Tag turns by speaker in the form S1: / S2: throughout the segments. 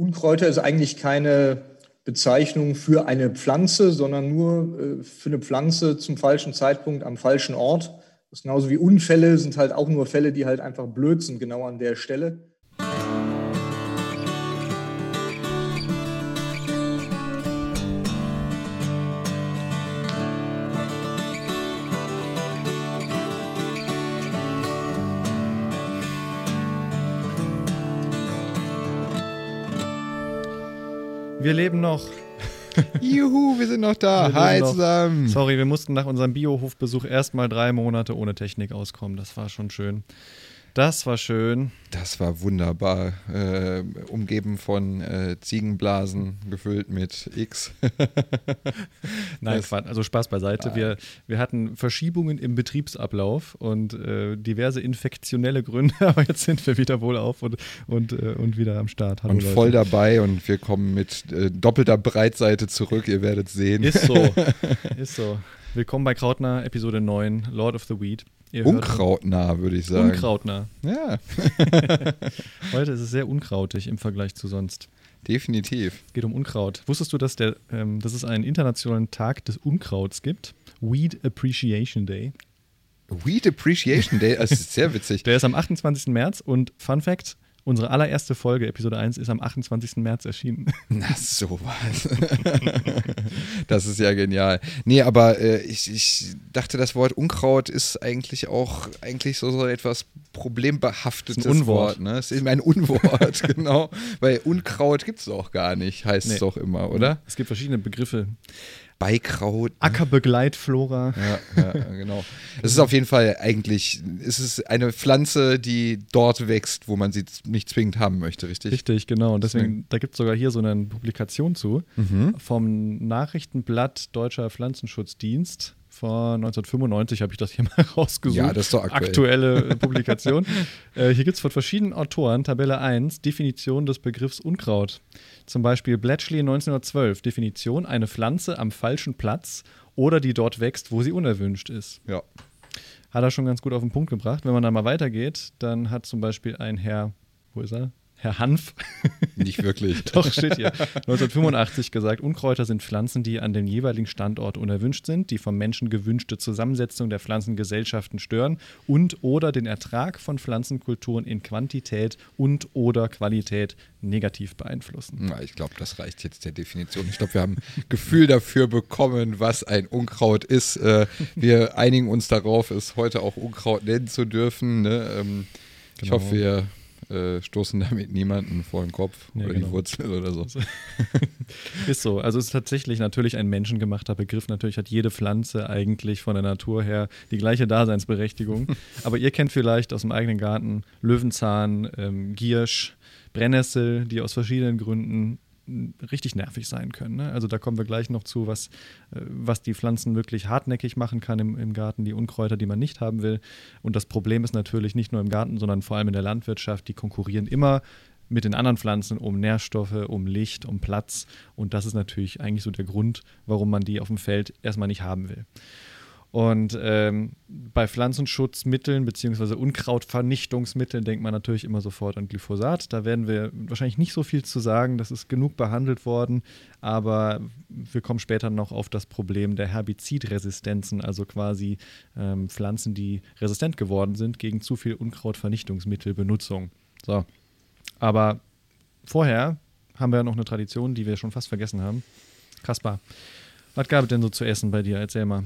S1: Unkräuter ist eigentlich keine Bezeichnung für eine Pflanze, sondern nur äh, für eine Pflanze zum falschen Zeitpunkt am falschen Ort. Das ist genauso wie Unfälle sind halt auch nur Fälle, die halt einfach blöd sind, genau an der Stelle.
S2: Wir leben noch.
S3: Juhu, wir sind noch da.
S2: Wir
S3: Hi
S2: noch.
S3: zusammen.
S2: Sorry, wir mussten nach unserem Biohofbesuch erstmal drei Monate ohne Technik auskommen. Das war schon schön. Das war schön.
S3: Das war wunderbar. Äh, umgeben von äh, Ziegenblasen, gefüllt mit X.
S2: Nein, Quatsch, also Spaß beiseite. Wir, wir hatten Verschiebungen im Betriebsablauf und äh, diverse infektionelle Gründe, aber jetzt sind wir wieder wohlauf und, und, äh, und wieder am Start. Hallo
S3: und
S2: Leute.
S3: voll dabei und wir kommen mit äh, doppelter Breitseite zurück. Ihr werdet sehen.
S2: Ist so. Ist so. Willkommen bei Krautner, Episode 9, Lord of the Weed. Ihr
S3: Unkrautnah, würde ich sagen.
S2: Unkrautner.
S3: Ja,
S2: Heute ist es sehr unkrautig im Vergleich zu sonst.
S3: definitiv.
S2: Es geht um Unkraut. Wusstest du, dass, der, ähm, dass es einen internationalen Tag des Unkrauts gibt? Weed Appreciation Day.
S3: Weed Appreciation Day, das ist sehr witzig.
S2: Der ist am 28. März und Fun Fact: Unsere allererste Folge, Episode 1, ist am 28. März erschienen.
S3: Na, sowas. das ist ja genial. Nee, aber äh, ich, ich dachte, das Wort Unkraut ist eigentlich auch eigentlich so, so etwas problembehaftetes
S2: ein Unwort.
S3: Wort. Ne? Es ist ein Unwort, genau. Weil Unkraut gibt es auch gar nicht, heißt
S2: Nee.
S3: es doch immer, oder?
S2: Es gibt verschiedene Begriffe.
S3: Beikraut. ne?
S2: Ackerbegleitflora.
S3: Ja, ja, genau. Es ist auf jeden Fall eigentlich, es ist eine Pflanze, die dort wächst, wo man sie nicht zwingend haben möchte, richtig?
S2: Richtig, genau. Und deswegen, da gibt es sogar hier so eine Publikation zu
S3: Mhm.
S2: vom Nachrichtenblatt Deutscher Pflanzenschutzdienst. Von 1995 habe ich das hier mal rausgesucht.
S3: Ja, das ist doch aktuell.
S2: Aktuelle äh, Publikation. äh, hier gibt es von verschiedenen Autoren, Tabelle 1, Definition des Begriffs Unkraut. Zum Beispiel Bletchley 1912, Definition, eine Pflanze am falschen Platz oder die dort wächst, wo sie unerwünscht ist.
S3: Ja.
S2: Hat er schon ganz gut auf den Punkt gebracht. Wenn man da mal weitergeht, dann hat zum Beispiel ein Herr, wo ist er? Herr Hanf,
S3: Nicht wirklich.
S2: doch steht hier, 1985 gesagt, Unkräuter sind Pflanzen, die an dem jeweiligen Standort unerwünscht sind, die vom Menschen gewünschte Zusammensetzung der Pflanzengesellschaften stören und oder den Ertrag von Pflanzenkulturen in Quantität und oder Qualität negativ beeinflussen.
S3: Na, ich glaube, das reicht jetzt der Definition. Ich glaube, wir haben ein Gefühl dafür bekommen, was ein Unkraut ist. Äh, wir einigen uns darauf, es heute auch Unkraut nennen zu dürfen. Ne? Ähm, Ich
S2: Genau.
S3: hoffe, wir äh, stoßen damit niemanden vor den Kopf
S2: Ja,
S3: oder
S2: genau.
S3: die Wurzel oder so.
S2: Ist so. Also es ist tatsächlich natürlich ein menschengemachter Begriff. Natürlich hat jede Pflanze eigentlich von der Natur her die gleiche Daseinsberechtigung. Aber ihr kennt vielleicht aus dem eigenen Garten Löwenzahn, ähm, Giersch, Brennnessel, die aus verschiedenen Gründen richtig nervig sein können. Ne? Also da kommen wir gleich noch zu, was, äh, was die Pflanzen wirklich hartnäckig machen kann im, im Garten, die Unkräuter, die man nicht haben will. Und das Problem ist natürlich nicht nur im Garten, sondern vor allem in der Landwirtschaft, die konkurrieren immer mit den anderen Pflanzen um Nährstoffe, um Licht, um Platz. Und das ist natürlich eigentlich so der Grund, warum man die auf dem Feld erstmal nicht haben will. Und ähm, bei Pflanzenschutzmitteln bzw. Unkrautvernichtungsmitteln denkt man natürlich immer sofort an Glyphosat. Da werden wir wahrscheinlich nicht so viel zu sagen, das ist genug behandelt worden, aber wir kommen später noch auf das Problem der Herbizidresistenzen, also quasi ähm, Pflanzen, die resistent geworden sind gegen zu viel Unkrautvernichtungsmittelbenutzung. So, aber vorher haben wir ja noch eine Tradition, die wir schon fast vergessen haben. Kaspar, was gab es denn so zu essen bei dir? Erzähl mal.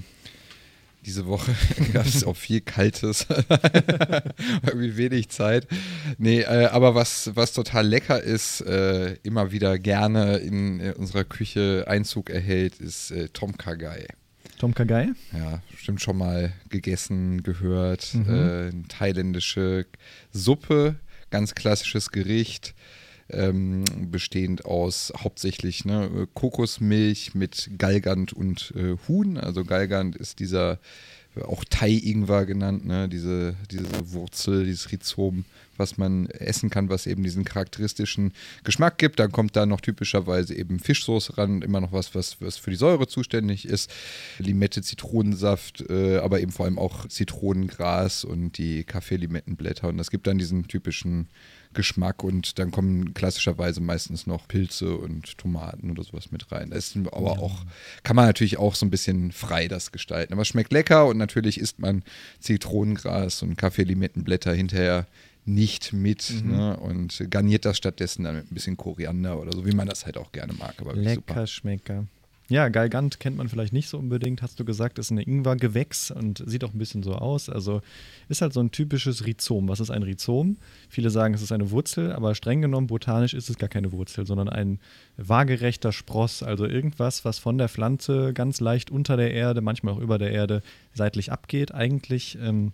S3: Diese Woche gab es auch viel Kaltes. Irgendwie wenig Zeit. Nee, äh, aber was, was total lecker ist, äh, immer wieder gerne in äh, unserer Küche Einzug erhält, ist äh, Tom Kagai.
S2: Tom Kagai?
S3: Ja, bestimmt schon mal gegessen, gehört.
S2: Mhm.
S3: Äh, thailändische Suppe, ganz klassisches Gericht, ähm, bestehend aus hauptsächlich ne, Kokosmilch mit Galgant und äh, Huhn. Also Galgant ist dieser äh, auch Thai-Ingwer genannt, ne? diese, diese Wurzel, dieses Rhizom, was man essen kann, was eben diesen charakteristischen Geschmack gibt. Dann kommt da noch typischerweise eben Fischsoße ran, immer noch was, was, was für die Säure zuständig ist. Limette, Zitronensaft, äh, aber eben vor allem auch Zitronengras und die Kaffeelimettenblätter. Und das gibt dann diesen typischen Geschmack und dann kommen klassischerweise meistens noch Pilze und Tomaten oder sowas mit rein. Das ist aber auch, kann man natürlich auch so ein bisschen frei das gestalten. Aber es schmeckt lecker und natürlich isst man Zitronengras und Kaffeelimettenblätter hinterher nicht mit mhm. ne? und garniert das stattdessen dann mit ein bisschen Koriander oder so, wie man das halt auch gerne mag. Aber
S2: Lecker Schmecker. Ja, Galgant kennt man vielleicht nicht so unbedingt, hast du gesagt, ist ein Ingwer-Gewächs und sieht auch ein bisschen so aus. Also ist halt so ein typisches Rhizom. Was ist ein Rhizom? Viele sagen, es ist eine Wurzel, aber streng genommen botanisch ist es gar keine Wurzel, sondern ein waagerechter Spross, also irgendwas, was von der Pflanze ganz leicht unter der Erde, manchmal auch über der Erde seitlich abgeht. Eigentlich ähm,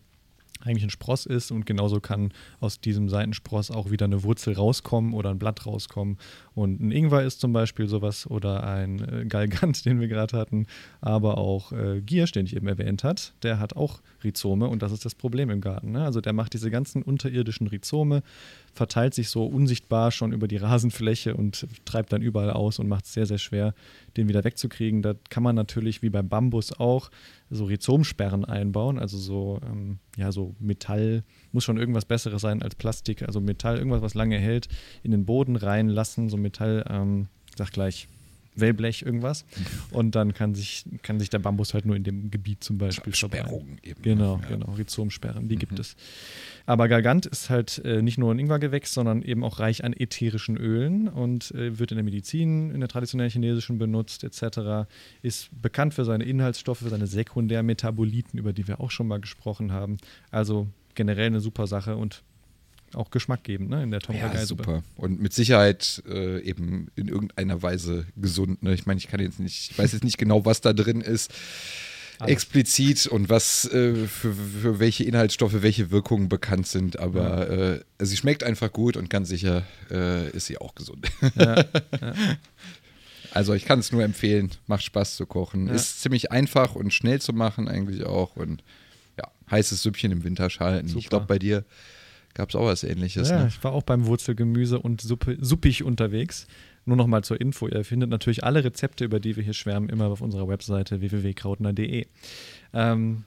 S2: eigentlich ein Spross ist und genauso kann aus diesem Seitenspross auch wieder eine Wurzel rauskommen oder ein Blatt rauskommen. Und ein Ingwer ist zum Beispiel sowas oder ein äh, Galgant, den wir gerade hatten, aber auch äh, Giersch, den ich eben erwähnt hat, der hat auch Rhizome und das ist das Problem im Garten. Ne? Also der macht diese ganzen unterirdischen Rhizome, verteilt sich so unsichtbar schon über die Rasenfläche und treibt dann überall aus und macht es sehr, sehr schwer, den wieder wegzukriegen. Da kann man natürlich wie beim Bambus auch so Rhizomsperren einbauen, also so, ähm, ja, so Metall, muss schon irgendwas Besseres sein als Plastik, also Metall, irgendwas, was lange hält, in den Boden reinlassen, so Metall, ähm, sag gleich, Wellblech, irgendwas. Und dann kann sich, kann sich der Bambus halt nur in dem Gebiet zum Beispiel
S3: Sperrungen
S2: eben. Genau, ja. genau, Rhizomsperren, die mhm. gibt es. Aber Galgant ist halt äh, nicht nur ein Ingwergewächs, sondern eben auch reich an ätherischen Ölen und äh, wird in der Medizin, in der traditionellen chinesischen benutzt, etc. Ist bekannt für seine Inhaltsstoffe, für seine Sekundärmetaboliten, über die wir auch schon mal gesprochen haben. Also generell eine super Sache und auch Geschmack geben ne, in der Tom
S3: Ja, super. Und mit Sicherheit äh, eben in irgendeiner Weise gesund. Ne? Ich meine, ich kann jetzt nicht, ich weiß jetzt nicht genau, was da drin ist. Alles. Explizit und was äh, für, für, welche Inhaltsstoffe welche Wirkungen bekannt sind, aber ja. äh, sie schmeckt einfach gut und ganz sicher äh, ist sie auch gesund. Ja, ja. Also ich kann es nur empfehlen, macht Spaß zu kochen. Ist ziemlich einfach und schnell zu machen eigentlich auch und ja, heißes Süppchen im Winter schalten. Super. Ich glaube bei dir gab es auch was ähnliches.
S2: Ja,
S3: ne?
S2: ich war auch beim Wurzelgemüse und Suppe, suppig unterwegs. Nur noch mal zur Info, ihr findet natürlich alle Rezepte, über die wir hier schwärmen, immer auf unserer Webseite www.krautner.de. Ähm,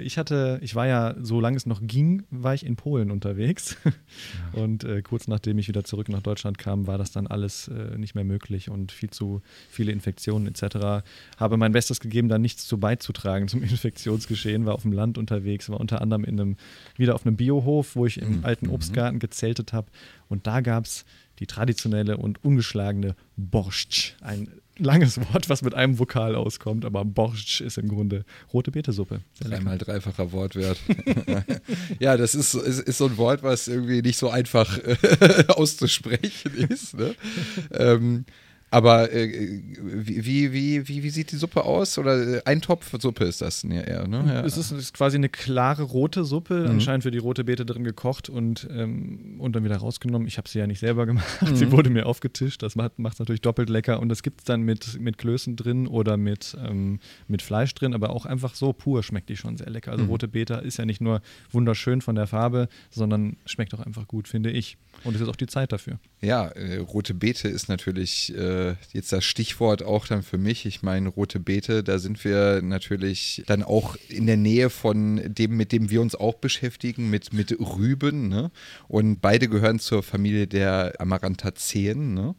S2: ich hatte, ich war ja, solange es noch ging, war ich in Polen unterwegs. Und äh, kurz nachdem ich wieder zurück nach Deutschland kam, war das dann alles äh, nicht mehr möglich und viel zu viele Infektionen etc. Habe mein Bestes gegeben, da nichts zu beizutragen zum Infektionsgeschehen, war auf dem Land unterwegs, war unter anderem in einem, wieder auf einem Biohof, wo ich im mhm. alten Obstgarten gezeltet habe. Und da gab es die traditionelle und ungeschlagene Borscht, ein langes Wort, was mit einem Vokal auskommt, aber Borscht ist im Grunde rote Betesuppe.
S3: Dreimal dreifacher Wortwert. ja, das ist, ist, ist, so ein Wort, was irgendwie nicht so einfach äh, auszusprechen ist. Ne? ähm, aber äh, wie, wie, wie, wie sieht die Suppe aus? Oder äh, Eintopfsuppe ist das eher, ne?
S2: Ja. Es ist, ist, quasi eine klare rote Suppe, mhm. anscheinend für die rote Beete drin gekocht und, ähm, und dann wieder rausgenommen. Ich habe sie ja nicht selber gemacht. Mhm. Sie wurde mir aufgetischt. Das macht es natürlich doppelt lecker. Und das gibt es dann mit, mit Klößen drin oder mit, ähm, mit Fleisch drin, aber auch einfach so pur schmeckt die schon sehr lecker. Also mhm. rote Beete ist ja nicht nur wunderschön von der Farbe, sondern schmeckt auch einfach gut, finde ich. Und es ist auch die Zeit dafür.
S3: Ja, äh, rote Beete ist natürlich äh, jetzt das Stichwort auch dann für mich. Ich meine, rote Beete, da sind wir natürlich dann auch in der Nähe von dem, mit dem wir uns auch beschäftigen, mit, mit Rüben. Ne? Und beide gehören zur Familie der Amaranthaceaen. Ne?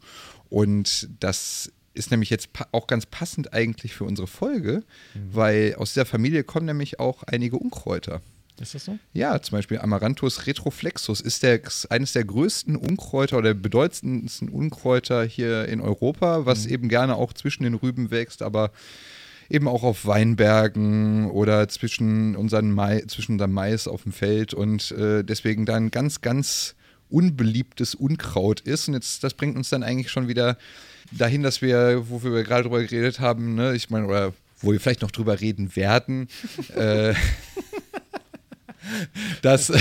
S3: Und das ist nämlich jetzt auch ganz passend eigentlich für unsere Folge, mhm. weil aus dieser Familie kommen nämlich auch einige Unkräuter.
S2: Ist das so?
S3: Ja, zum Beispiel Amaranthus retroflexus ist der, eines der größten Unkräuter oder bedeutendsten Unkräuter hier in Europa, was mhm. eben gerne auch zwischen den Rüben wächst, aber eben auch auf Weinbergen oder zwischen unseren zwischen unserem Mais auf dem Feld und äh, deswegen da ein ganz, ganz unbeliebtes Unkraut ist. Und jetzt, das bringt uns dann eigentlich schon wieder dahin, dass wir, wofür wir gerade drüber geredet haben, ne, ich meine, oder wo wir vielleicht noch drüber reden werden, äh, dass,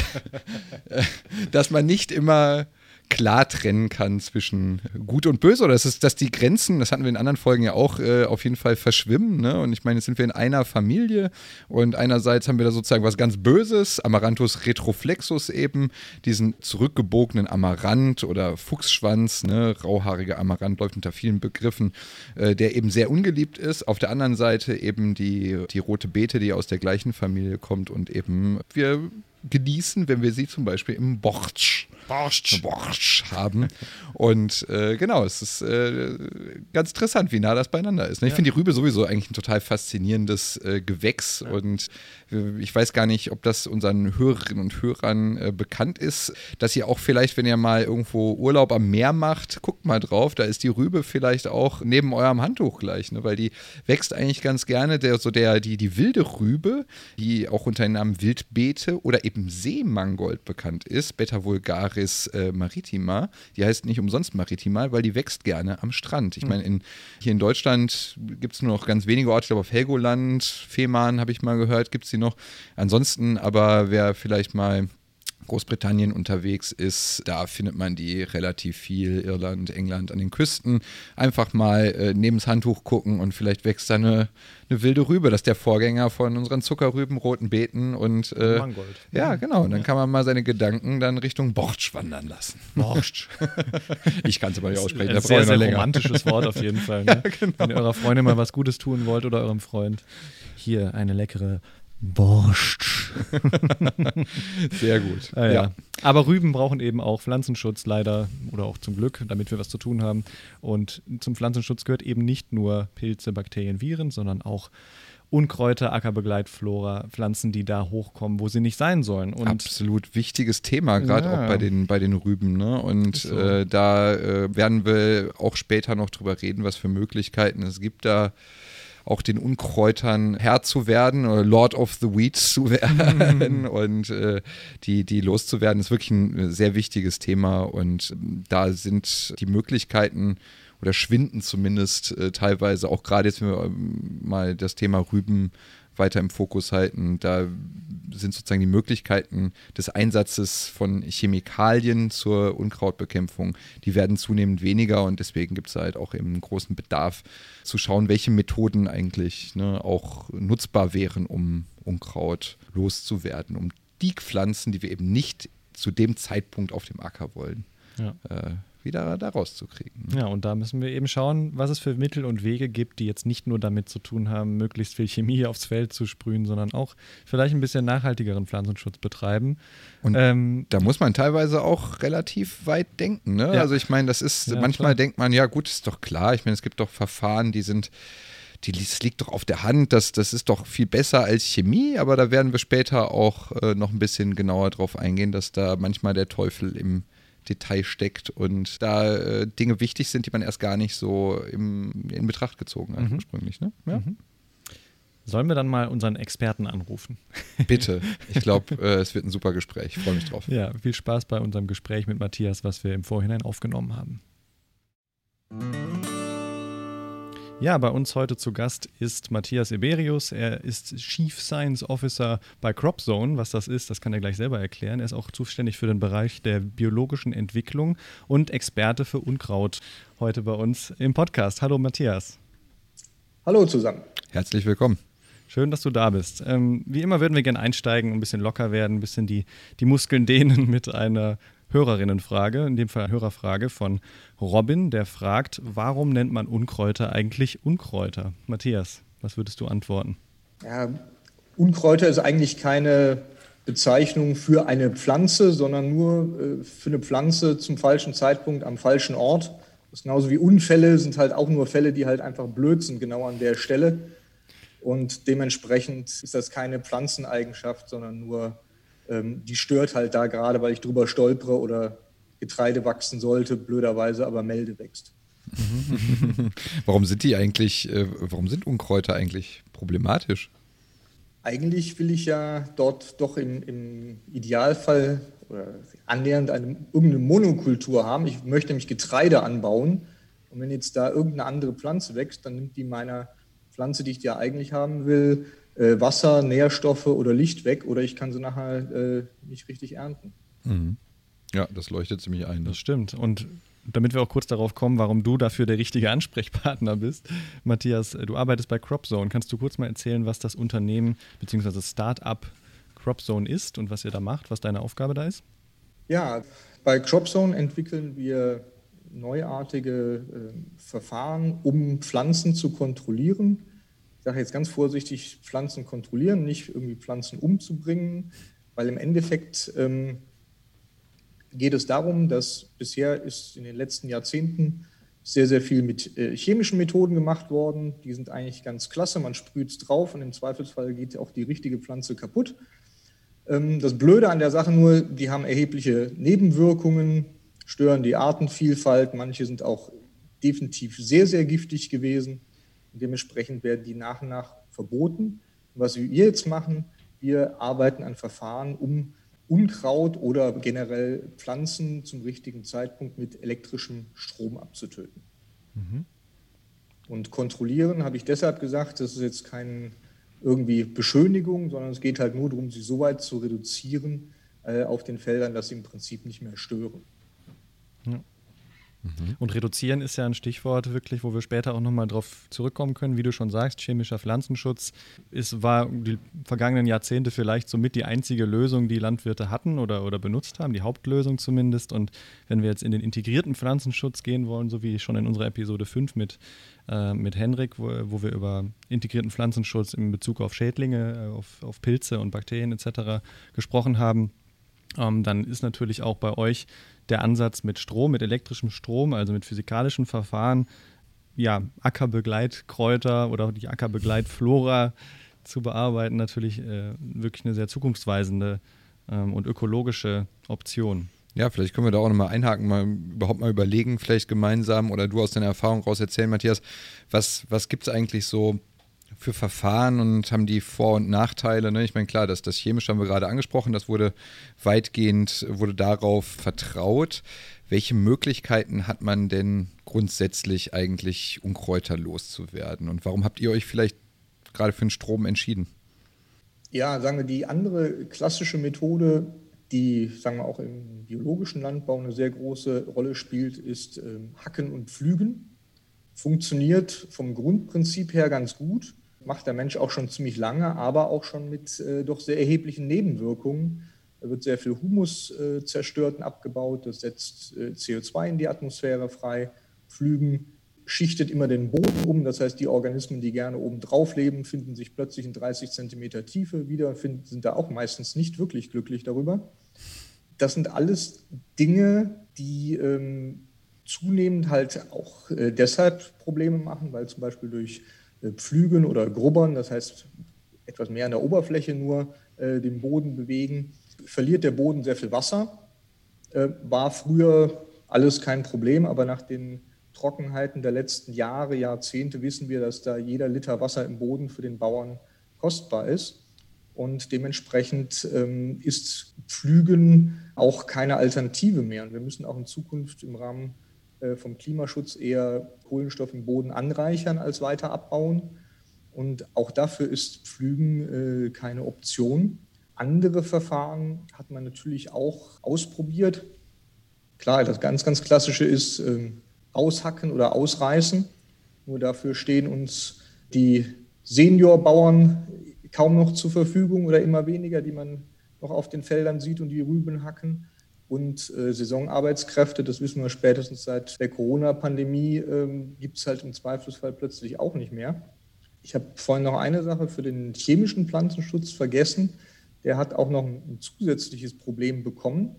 S3: dass man nicht immer klar trennen kann zwischen gut und böse oder dass, es, dass die Grenzen, das hatten wir in anderen Folgen ja auch, äh, auf jeden Fall verschwimmen. Ne? Und ich meine, jetzt sind wir in einer Familie und einerseits haben wir da sozusagen was ganz Böses, Amaranthus retroflexus eben, diesen zurückgebogenen Amaranth oder Fuchsschwanz, ne? rauhaariger Amaranth läuft unter vielen Begriffen, äh, der eben sehr ungeliebt ist. Auf der anderen Seite eben die, die rote Beete, die aus der gleichen Familie kommt und eben wir genießen, wenn wir sie zum Beispiel im Bortsch Borscht, Borscht haben. Und äh, genau, es ist äh, ganz interessant, wie nah das beieinander ist. Ne? Ich ja. finde die Rübe sowieso eigentlich ein total faszinierendes äh, Gewächs ja. und äh, ich weiß gar nicht, ob das unseren Hörerinnen und Hörern äh, bekannt ist, dass ihr auch vielleicht, wenn ihr mal irgendwo Urlaub am Meer macht, guckt mal drauf, da ist die Rübe vielleicht auch neben eurem Handtuch gleich, ne? weil die wächst eigentlich ganz gerne, der, so der, die, die wilde Rübe, die auch unter dem Namen Wildbeete oder eben Seemangold bekannt ist, Beta vulgaris äh, maritima, die heißt nicht umsonst maritima, weil die wächst gerne am Strand. Ich hm. meine, in, hier in Deutschland gibt es nur noch ganz wenige Orte, ich glaube auf Helgoland, Fehmarn habe ich mal gehört, gibt es die noch. Ansonsten aber, wer vielleicht mal Großbritannien unterwegs ist, da findet man die relativ viel. Irland, England an den Küsten. Einfach mal äh, neben das Handtuch gucken und vielleicht wächst da eine, eine wilde Rübe. Das ist der Vorgänger von unseren Zuckerrüben, roten Beeten und äh, Mangold. Ja, genau. Und dann kann man mal seine Gedanken dann Richtung Bortsch wandern lassen. Bortsch. ich kann es aber nicht aussprechen.
S2: Ein sehr, sehr romantisches Wort auf jeden Fall. Ne? ja, genau. Wenn ihr eurer Freundin mal was Gutes tun wollt oder eurem Freund, hier eine leckere Borscht.
S3: Sehr gut.
S2: Ah, ja. ja. Aber Rüben brauchen eben auch Pflanzenschutz, leider oder auch zum Glück, damit wir was zu tun haben. Und zum Pflanzenschutz gehört eben nicht nur Pilze, Bakterien, Viren, sondern auch Unkräuter, Ackerbegleitflora, Pflanzen, die da hochkommen, wo sie nicht sein sollen.
S3: Und Absolut wichtiges Thema, gerade ja. auch bei den, bei den Rüben. Ne? Und so. äh, da äh, werden wir auch später noch drüber reden, was für Möglichkeiten es gibt da auch den Unkräutern Herr zu werden oder Lord of the Weeds zu werden mhm. und äh, die, die loszuwerden, ist wirklich ein sehr wichtiges Thema und da sind die Möglichkeiten oder schwinden zumindest äh, teilweise, auch gerade jetzt, wenn wir ähm, mal das Thema Rüben weiter im Fokus halten. Da sind sozusagen die Möglichkeiten des Einsatzes von Chemikalien zur Unkrautbekämpfung, die werden zunehmend weniger und deswegen gibt es halt auch eben großen Bedarf zu schauen, welche Methoden eigentlich ne, auch nutzbar wären, um Unkraut loszuwerden, um die Pflanzen, die wir eben nicht zu dem Zeitpunkt auf dem Acker wollen, ja. äh, wieder da rauszukriegen.
S2: Ja, und da müssen wir eben schauen, was es für Mittel und Wege gibt, die jetzt nicht nur damit zu tun haben, möglichst viel Chemie aufs Feld zu sprühen, sondern auch vielleicht ein bisschen nachhaltigeren Pflanzenschutz betreiben.
S3: Und ähm, da muss man teilweise auch relativ weit denken. Ne? Ja. Also ich meine, das ist, ja, manchmal klar. denkt man, ja gut, ist doch klar. Ich meine, es gibt doch Verfahren, die sind die, das liegt doch auf der Hand, das, das ist doch viel besser als Chemie, aber da werden wir später auch äh, noch ein bisschen genauer drauf eingehen, dass da manchmal der Teufel im, Detail steckt und da äh, Dinge wichtig sind, die man erst gar nicht so im, in Betracht gezogen hat mhm. ursprünglich. Ne? Ja. Mhm.
S2: Sollen wir dann mal unseren Experten anrufen?
S3: Bitte. Ich glaube, äh, es wird ein super Gespräch. Ich freue mich drauf.
S2: Ja, viel Spaß bei unserem Gespräch mit Matthias, was wir im Vorhinein aufgenommen haben. Ja, bei uns heute zu Gast ist Matthias Eberius. Er ist Chief Science Officer bei CropZone. Was das ist, das kann er gleich selber erklären. Er ist auch zuständig für den Bereich der biologischen Entwicklung und Experte für Unkraut heute bei uns im Podcast. Hallo Matthias.
S1: Hallo zusammen.
S3: Herzlich willkommen.
S2: Schön, dass du da bist. Ähm, wie immer würden wir gerne einsteigen, ein bisschen locker werden, ein bisschen die, die Muskeln dehnen mit einer Hörerinnenfrage, in dem Fall Hörerfrage von Robin, der fragt, warum nennt man Unkräuter eigentlich Unkräuter? Matthias, was würdest du antworten?
S1: Ja, Unkräuter ist eigentlich keine Bezeichnung für eine Pflanze, sondern nur äh, für eine Pflanze zum falschen Zeitpunkt am falschen Ort. Das ist genauso wie Unfälle sind halt auch nur Fälle, die halt einfach blöd sind, genau an der Stelle. Und dementsprechend ist das keine Pflanzeneigenschaft, sondern nur ähm, die stört halt da gerade, weil ich drüber stolpere oder Getreide wachsen sollte, blöderweise aber Melde wächst.
S3: warum sind die eigentlich, äh, warum sind Unkräuter eigentlich problematisch?
S1: Eigentlich will ich ja dort doch im, im Idealfall oder annähernd eine, irgendeine Monokultur haben. Ich möchte nämlich Getreide anbauen. Und wenn jetzt da irgendeine andere Pflanze wächst, dann nimmt die meiner Pflanze, die ich ja eigentlich haben will, äh, Wasser, Nährstoffe oder Licht weg oder ich kann sie nachher äh, nicht richtig ernten.
S3: Mhm. Ja, das leuchtet ziemlich ein.
S2: Das stimmt. Und damit wir auch kurz darauf kommen, warum du dafür der richtige Ansprechpartner bist, Matthias, du arbeitest bei CropZone. Kannst du kurz mal erzählen, was das Unternehmen bzw. Startup CropZone ist und was ihr da macht, was deine Aufgabe da ist?
S1: Ja, bei CropZone entwickeln wir neuartige äh, Verfahren, um Pflanzen zu kontrollieren ich sage jetzt ganz vorsichtig, Pflanzen kontrollieren, nicht irgendwie Pflanzen umzubringen, weil im Endeffekt ähm, geht es darum, dass bisher ist in den letzten Jahrzehnten sehr, sehr viel mit äh, chemischen Methoden gemacht worden. Die sind eigentlich ganz klasse. Man sprüht es drauf und im Zweifelsfall geht auch die richtige Pflanze kaputt. Ähm, das Blöde an der Sache nur, die haben erhebliche Nebenwirkungen, stören die Artenvielfalt. Manche sind auch definitiv sehr, sehr giftig gewesen. Und dementsprechend werden die nach und nach verboten. Und was wir jetzt machen, wir arbeiten an Verfahren, um Unkraut oder generell Pflanzen zum richtigen Zeitpunkt mit elektrischem Strom abzutöten. Mhm. Und kontrollieren habe ich deshalb gesagt, das ist jetzt keine irgendwie Beschönigung, sondern es geht halt nur darum, sie so weit zu reduzieren äh, auf den Feldern, dass sie im Prinzip nicht mehr stören.
S2: Mhm. Und reduzieren ist ja ein Stichwort wirklich, wo wir später auch nochmal drauf zurückkommen können. Wie du schon sagst, chemischer Pflanzenschutz ist, war die vergangenen Jahrzehnte vielleicht somit die einzige Lösung, die Landwirte hatten oder, oder benutzt haben, die Hauptlösung zumindest. Und wenn wir jetzt in den integrierten Pflanzenschutz gehen wollen, so wie schon in unserer Episode 5 mit, äh, mit Henrik, wo, wo wir über integrierten Pflanzenschutz in Bezug auf Schädlinge, äh, auf, auf Pilze und Bakterien etc. gesprochen haben, ähm, dann ist natürlich auch bei euch der Ansatz mit Strom, mit elektrischem Strom, also mit physikalischen Verfahren, ja, Ackerbegleitkräuter oder die Ackerbegleitflora zu bearbeiten, natürlich äh, wirklich eine sehr zukunftsweisende ähm, und ökologische Option.
S3: Ja, vielleicht können wir da auch nochmal einhaken, mal überhaupt mal überlegen, vielleicht gemeinsam oder du aus deiner Erfahrung raus erzählen, Matthias, was, was gibt es eigentlich so für Verfahren und haben die Vor- und Nachteile? Ne? Ich meine, klar, das, das Chemische haben wir gerade angesprochen, das wurde weitgehend, wurde darauf vertraut. Welche Möglichkeiten hat man denn grundsätzlich eigentlich, Unkräuter loszuwerden? Und warum habt ihr euch vielleicht gerade für den Strom entschieden?
S1: Ja, sagen wir, die andere klassische Methode, die, sagen wir, auch im biologischen Landbau eine sehr große Rolle spielt, ist ähm, Hacken und Pflügen. Funktioniert vom Grundprinzip her ganz gut macht der Mensch auch schon ziemlich lange, aber auch schon mit äh, doch sehr erheblichen Nebenwirkungen. Da wird sehr viel Humus äh, zerstört und abgebaut, das setzt äh, CO2 in die Atmosphäre frei. Pflügen schichtet immer den Boden um, das heißt, die Organismen, die gerne oben drauf leben, finden sich plötzlich in 30 Zentimeter Tiefe wieder, finden, sind da auch meistens nicht wirklich glücklich darüber. Das sind alles Dinge, die ähm, zunehmend halt auch äh, deshalb Probleme machen, weil zum Beispiel durch pflügen oder grubbern, das heißt etwas mehr an der Oberfläche nur äh, den Boden bewegen, verliert der Boden sehr viel Wasser. Äh, war früher alles kein Problem, aber nach den Trockenheiten der letzten Jahre, Jahrzehnte wissen wir, dass da jeder Liter Wasser im Boden für den Bauern kostbar ist. Und dementsprechend ähm, ist Pflügen auch keine Alternative mehr. Und wir müssen auch in Zukunft im Rahmen äh, vom Klimaschutz eher Kohlenstoff im Boden anreichern als weiter abbauen. Und auch dafür ist Pflügen äh, keine Option. Andere Verfahren hat man natürlich auch ausprobiert. Klar, das ganz, ganz klassische ist äh, aushacken oder ausreißen. Nur dafür stehen uns die Seniorbauern kaum noch zur Verfügung oder immer weniger, die man noch auf den Feldern sieht und die Rüben hacken und äh, Saisonarbeitskräfte, das wissen wir spätestens seit der Corona-Pandemie, ähm, gibt es halt im Zweifelsfall plötzlich auch nicht mehr. Ich habe vorhin noch eine Sache für den chemischen Pflanzenschutz vergessen. Der hat auch noch ein, ein zusätzliches Problem bekommen.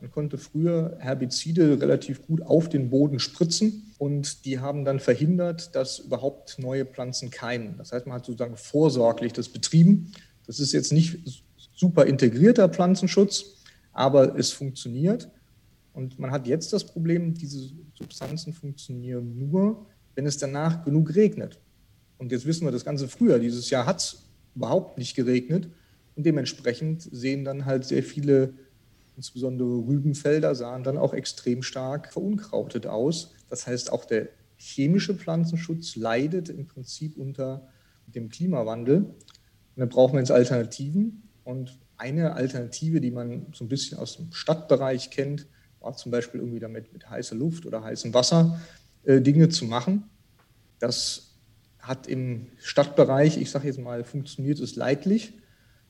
S1: Man konnte früher Herbizide relativ gut auf den Boden spritzen und die haben dann verhindert, dass überhaupt neue Pflanzen keimen. Das heißt, man hat sozusagen vorsorglich das betrieben. Das ist jetzt nicht super integrierter Pflanzenschutz, aber es funktioniert. Und man hat jetzt das Problem, diese Substanzen funktionieren nur, wenn es danach genug regnet. Und jetzt wissen wir das Ganze früher. Dieses Jahr hat es überhaupt nicht geregnet. Und dementsprechend sehen dann halt sehr viele, insbesondere Rübenfelder, sahen dann auch extrem stark verunkrautet aus. Das heißt, auch der chemische Pflanzenschutz leidet im Prinzip unter dem Klimawandel. Und da brauchen wir jetzt Alternativen. Und eine Alternative, die man so ein bisschen aus dem Stadtbereich kennt, war zum Beispiel irgendwie damit mit heißer Luft oder heißem Wasser äh, Dinge zu machen. Das hat im Stadtbereich, ich sage jetzt mal, funktioniert es leidlich,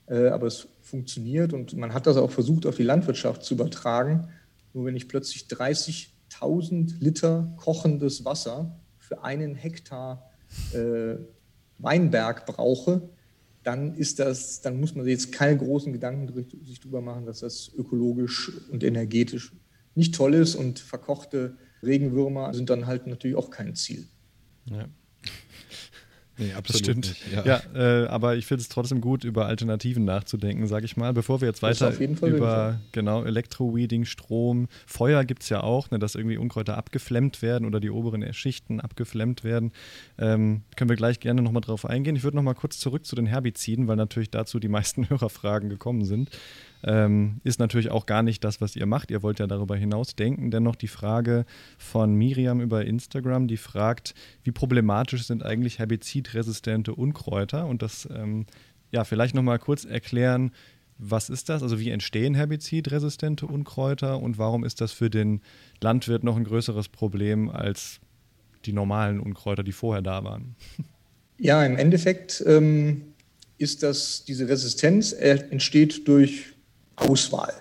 S1: äh, aber es funktioniert und man hat das auch versucht auf die Landwirtschaft zu übertragen. Nur wenn ich plötzlich 30.000 Liter kochendes Wasser für einen Hektar äh, Weinberg brauche, dann ist das, dann muss man jetzt keine großen Gedanken sich darüber machen, dass das ökologisch und energetisch nicht toll ist und verkochte Regenwürmer sind dann halt natürlich auch kein Ziel.
S2: Ja. Nee, absolut stimmt. Nicht, ja, ja äh, aber ich finde es trotzdem gut, über Alternativen nachzudenken, sage ich mal. Bevor wir jetzt weiter über genau Elektroweeding, Strom, Feuer gibt es ja auch, ne, dass irgendwie Unkräuter abgeflemmt werden oder die oberen Schichten abgeflemmt werden. Ähm, können wir gleich gerne nochmal drauf eingehen. Ich würde nochmal kurz zurück zu den Herbiziden, weil natürlich dazu die meisten Hörerfragen gekommen sind. Ähm, ist natürlich auch gar nicht das, was ihr macht. Ihr wollt ja darüber hinaus denken. Dennoch die Frage von Miriam über Instagram, die fragt, wie problematisch sind eigentlich herbizidresistente Unkräuter? Und das ähm, ja vielleicht nochmal kurz erklären, was ist das? Also wie entstehen herbizidresistente Unkräuter und warum ist das für den Landwirt noch ein größeres Problem als die normalen Unkräuter, die vorher da waren?
S1: Ja, im Endeffekt ähm, ist das, diese Resistenz entsteht durch Auswahl.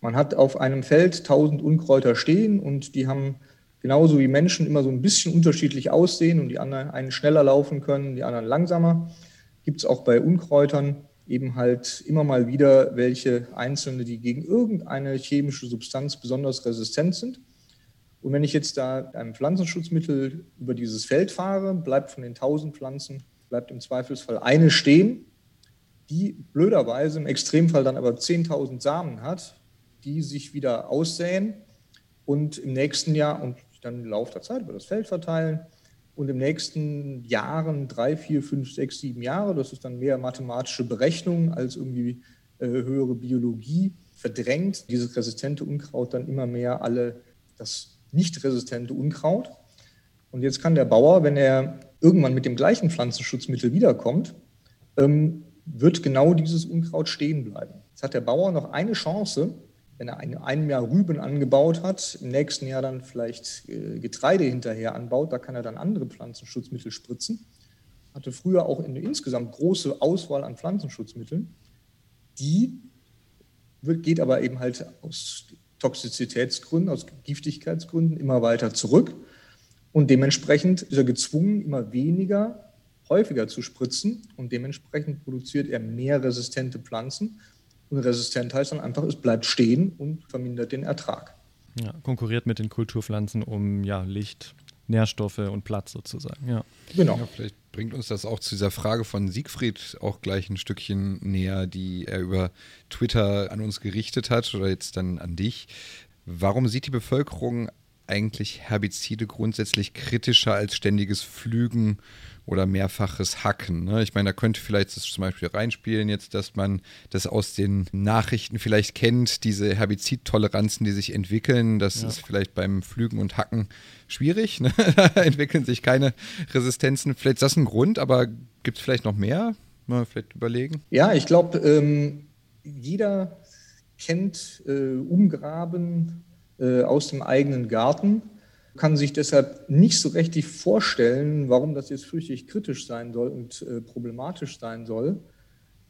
S1: Man hat auf einem Feld 1000 Unkräuter stehen und die haben genauso wie Menschen immer so ein bisschen unterschiedlich aussehen und die anderen einen schneller laufen können, die anderen langsamer. Gibt es auch bei Unkräutern eben halt immer mal wieder welche einzelne, die gegen irgendeine chemische Substanz besonders resistent sind. Und wenn ich jetzt da ein Pflanzenschutzmittel über dieses Feld fahre, bleibt von den 1000 Pflanzen, bleibt im Zweifelsfall eine stehen die blöderweise im Extremfall dann aber 10.000 Samen hat, die sich wieder aussäen und im nächsten Jahr und dann im Laufe der Zeit über das Feld verteilen und im nächsten Jahren, drei, vier, fünf, sechs, sieben Jahre, das ist dann mehr mathematische Berechnung als irgendwie äh, höhere Biologie, verdrängt dieses resistente Unkraut dann immer mehr alle das nicht resistente Unkraut. Und jetzt kann der Bauer, wenn er irgendwann mit dem gleichen Pflanzenschutzmittel wiederkommt, ähm, wird genau dieses Unkraut stehen bleiben. Jetzt hat der Bauer noch eine Chance, wenn er in einem Jahr Rüben angebaut hat, im nächsten Jahr dann vielleicht äh, Getreide hinterher anbaut, da kann er dann andere Pflanzenschutzmittel spritzen. Hatte früher auch eine insgesamt große Auswahl an Pflanzenschutzmitteln. Die geht aber eben halt aus Toxizitätsgründen, aus Giftigkeitsgründen immer weiter zurück. Und dementsprechend ist er gezwungen, immer weniger häufiger zu spritzen und dementsprechend produziert er mehr resistente Pflanzen. Und resistent heißt dann einfach, es bleibt stehen und vermindert den Ertrag.
S2: Ja, konkurriert mit den Kulturpflanzen um ja, Licht, Nährstoffe und Platz sozusagen. Ja.
S3: Genau. Ja, vielleicht bringt uns das auch zu dieser Frage von Siegfried auch gleich ein Stückchen näher, die er über Twitter an uns gerichtet hat oder jetzt dann an dich. Warum sieht die Bevölkerung eigentlich Herbizide grundsätzlich kritischer als ständiges Pflügen oder mehrfaches Hacken. Ne? Ich meine, da könnte vielleicht das zum Beispiel reinspielen, jetzt, dass man das aus den Nachrichten vielleicht kennt, diese Herbizidtoleranzen, die sich entwickeln. Das ja. ist vielleicht beim Pflügen und Hacken schwierig. Ne? da entwickeln sich keine Resistenzen. Vielleicht ist das ein Grund, aber gibt es vielleicht noch mehr? Mal vielleicht überlegen.
S1: Ja, ich glaube, ähm, jeder kennt äh, Umgraben äh, aus dem eigenen Garten kann sich deshalb nicht so richtig vorstellen, warum das jetzt fürchterlich kritisch sein soll und äh, problematisch sein soll.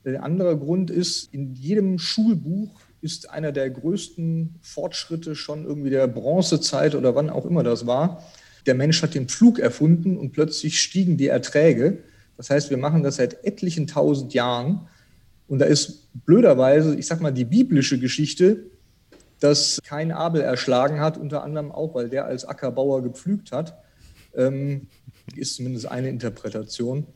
S1: Der andere Grund ist, in jedem Schulbuch ist einer der größten Fortschritte schon irgendwie der Bronzezeit oder wann auch immer das war. Der Mensch hat den Pflug erfunden und plötzlich stiegen die Erträge. Das heißt, wir machen das seit etlichen tausend Jahren. Und da ist blöderweise, ich sag mal, die biblische Geschichte das kein Abel erschlagen hat, unter anderem auch, weil der als Ackerbauer gepflügt hat. Ähm, ist zumindest eine Interpretation.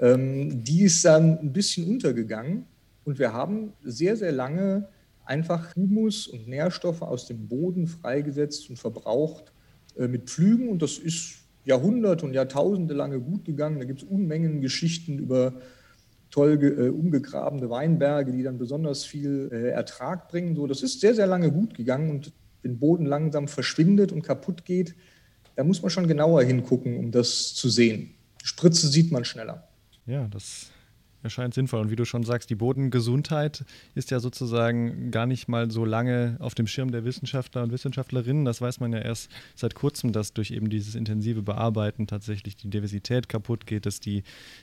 S1: Ähm, die ist dann ein bisschen untergegangen und wir haben sehr, sehr lange einfach Humus und Nährstoffe aus dem Boden freigesetzt und verbraucht äh, mit Pflügen und das ist Jahrhunderte und Jahrtausende lange gut gegangen. Da gibt es Unmengen Geschichten über toll äh, umgegrabene Weinberge, die dann besonders viel äh, Ertrag bringen. So, das ist sehr, sehr lange gut gegangen und wenn Boden langsam verschwindet und kaputt geht, da muss man schon genauer hingucken, um das zu sehen. Spritze sieht man schneller.
S2: Ja, das erscheint sinnvoll. Und wie du schon sagst, die Bodengesundheit ist ja sozusagen gar nicht mal so lange auf dem Schirm der Wissenschaftler und Wissenschaftlerinnen. Das weiß man ja erst seit kurzem, dass durch eben dieses intensive Bearbeiten tatsächlich die Diversität kaputt geht, dass die,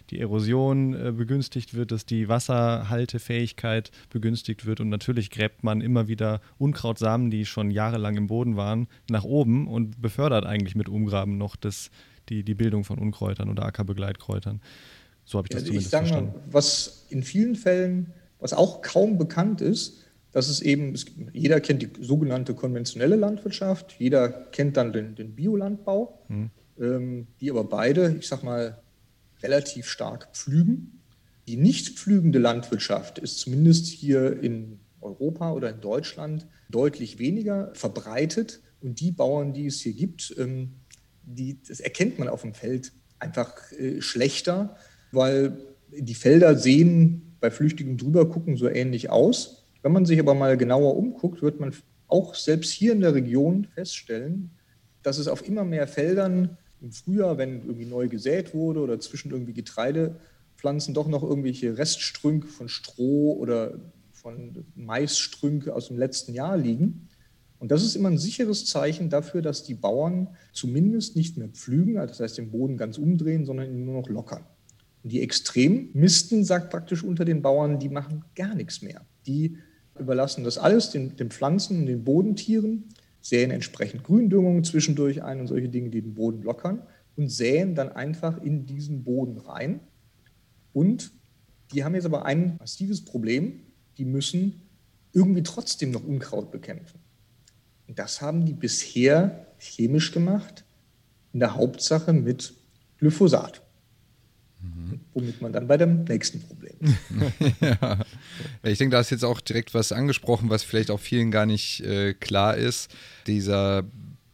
S2: die Erosion äh, begünstigt wird, dass die Wasserhaltefähigkeit begünstigt wird. Und natürlich gräbt man immer wieder Unkrautsamen, die schon jahrelang im Boden waren, nach oben und befördert eigentlich mit Umgraben noch das, die, die Bildung von Unkräutern oder Ackerbegleitkräutern. So habe ich das
S1: Also
S2: zumindest
S1: ich sage
S2: verstanden.
S1: mal, was in vielen Fällen, was auch kaum bekannt ist, dass es eben, es, jeder kennt die sogenannte konventionelle Landwirtschaft, jeder kennt dann den, den Biolandbau, ähm, die aber beide, ich sag mal, relativ stark pflügen. Die nicht pflügende Landwirtschaft ist zumindest hier in Europa oder in Deutschland deutlich weniger verbreitet. Und die Bauern, die es hier gibt, ähm, die, das erkennt man auf dem Feld einfach äh, schlechter, weil die Felder sehen bei flüchtigem Drübergucken so ähnlich aus. Wenn man sich aber mal genauer umguckt, wird man auch selbst hier in der Region feststellen, dass es auf immer mehr Feldern im Frühjahr, wenn irgendwie neu gesät wurde oder zwischen irgendwie Getreidepflanzen doch noch irgendwelche Reststrünke von Stroh oder von Maisstrünke aus dem letzten Jahr liegen. Und das ist immer ein sicheres Zeichen dafür, dass die Bauern zumindest nicht mehr pflügen, also das heißt den Boden ganz umdrehen, sondern ihn nur noch lockern. Die Extremisten, sagt praktisch unter den Bauern, die machen gar nichts mehr. Die überlassen das alles den, den Pflanzen und den Bodentieren, säen entsprechend Gründüngung zwischendurch ein und solche Dinge, die den Boden lockern und säen dann einfach in diesen Boden rein. Und die haben jetzt aber ein massives Problem, die müssen irgendwie trotzdem noch Unkraut bekämpfen. Und das haben die bisher chemisch gemacht, in der Hauptsache mit Glyphosat. Womit man dann bei dem nächsten Problem ist.
S3: ja. Ich denke, da ist jetzt auch direkt was angesprochen, was vielleicht auch vielen gar nicht äh, klar ist. Dieser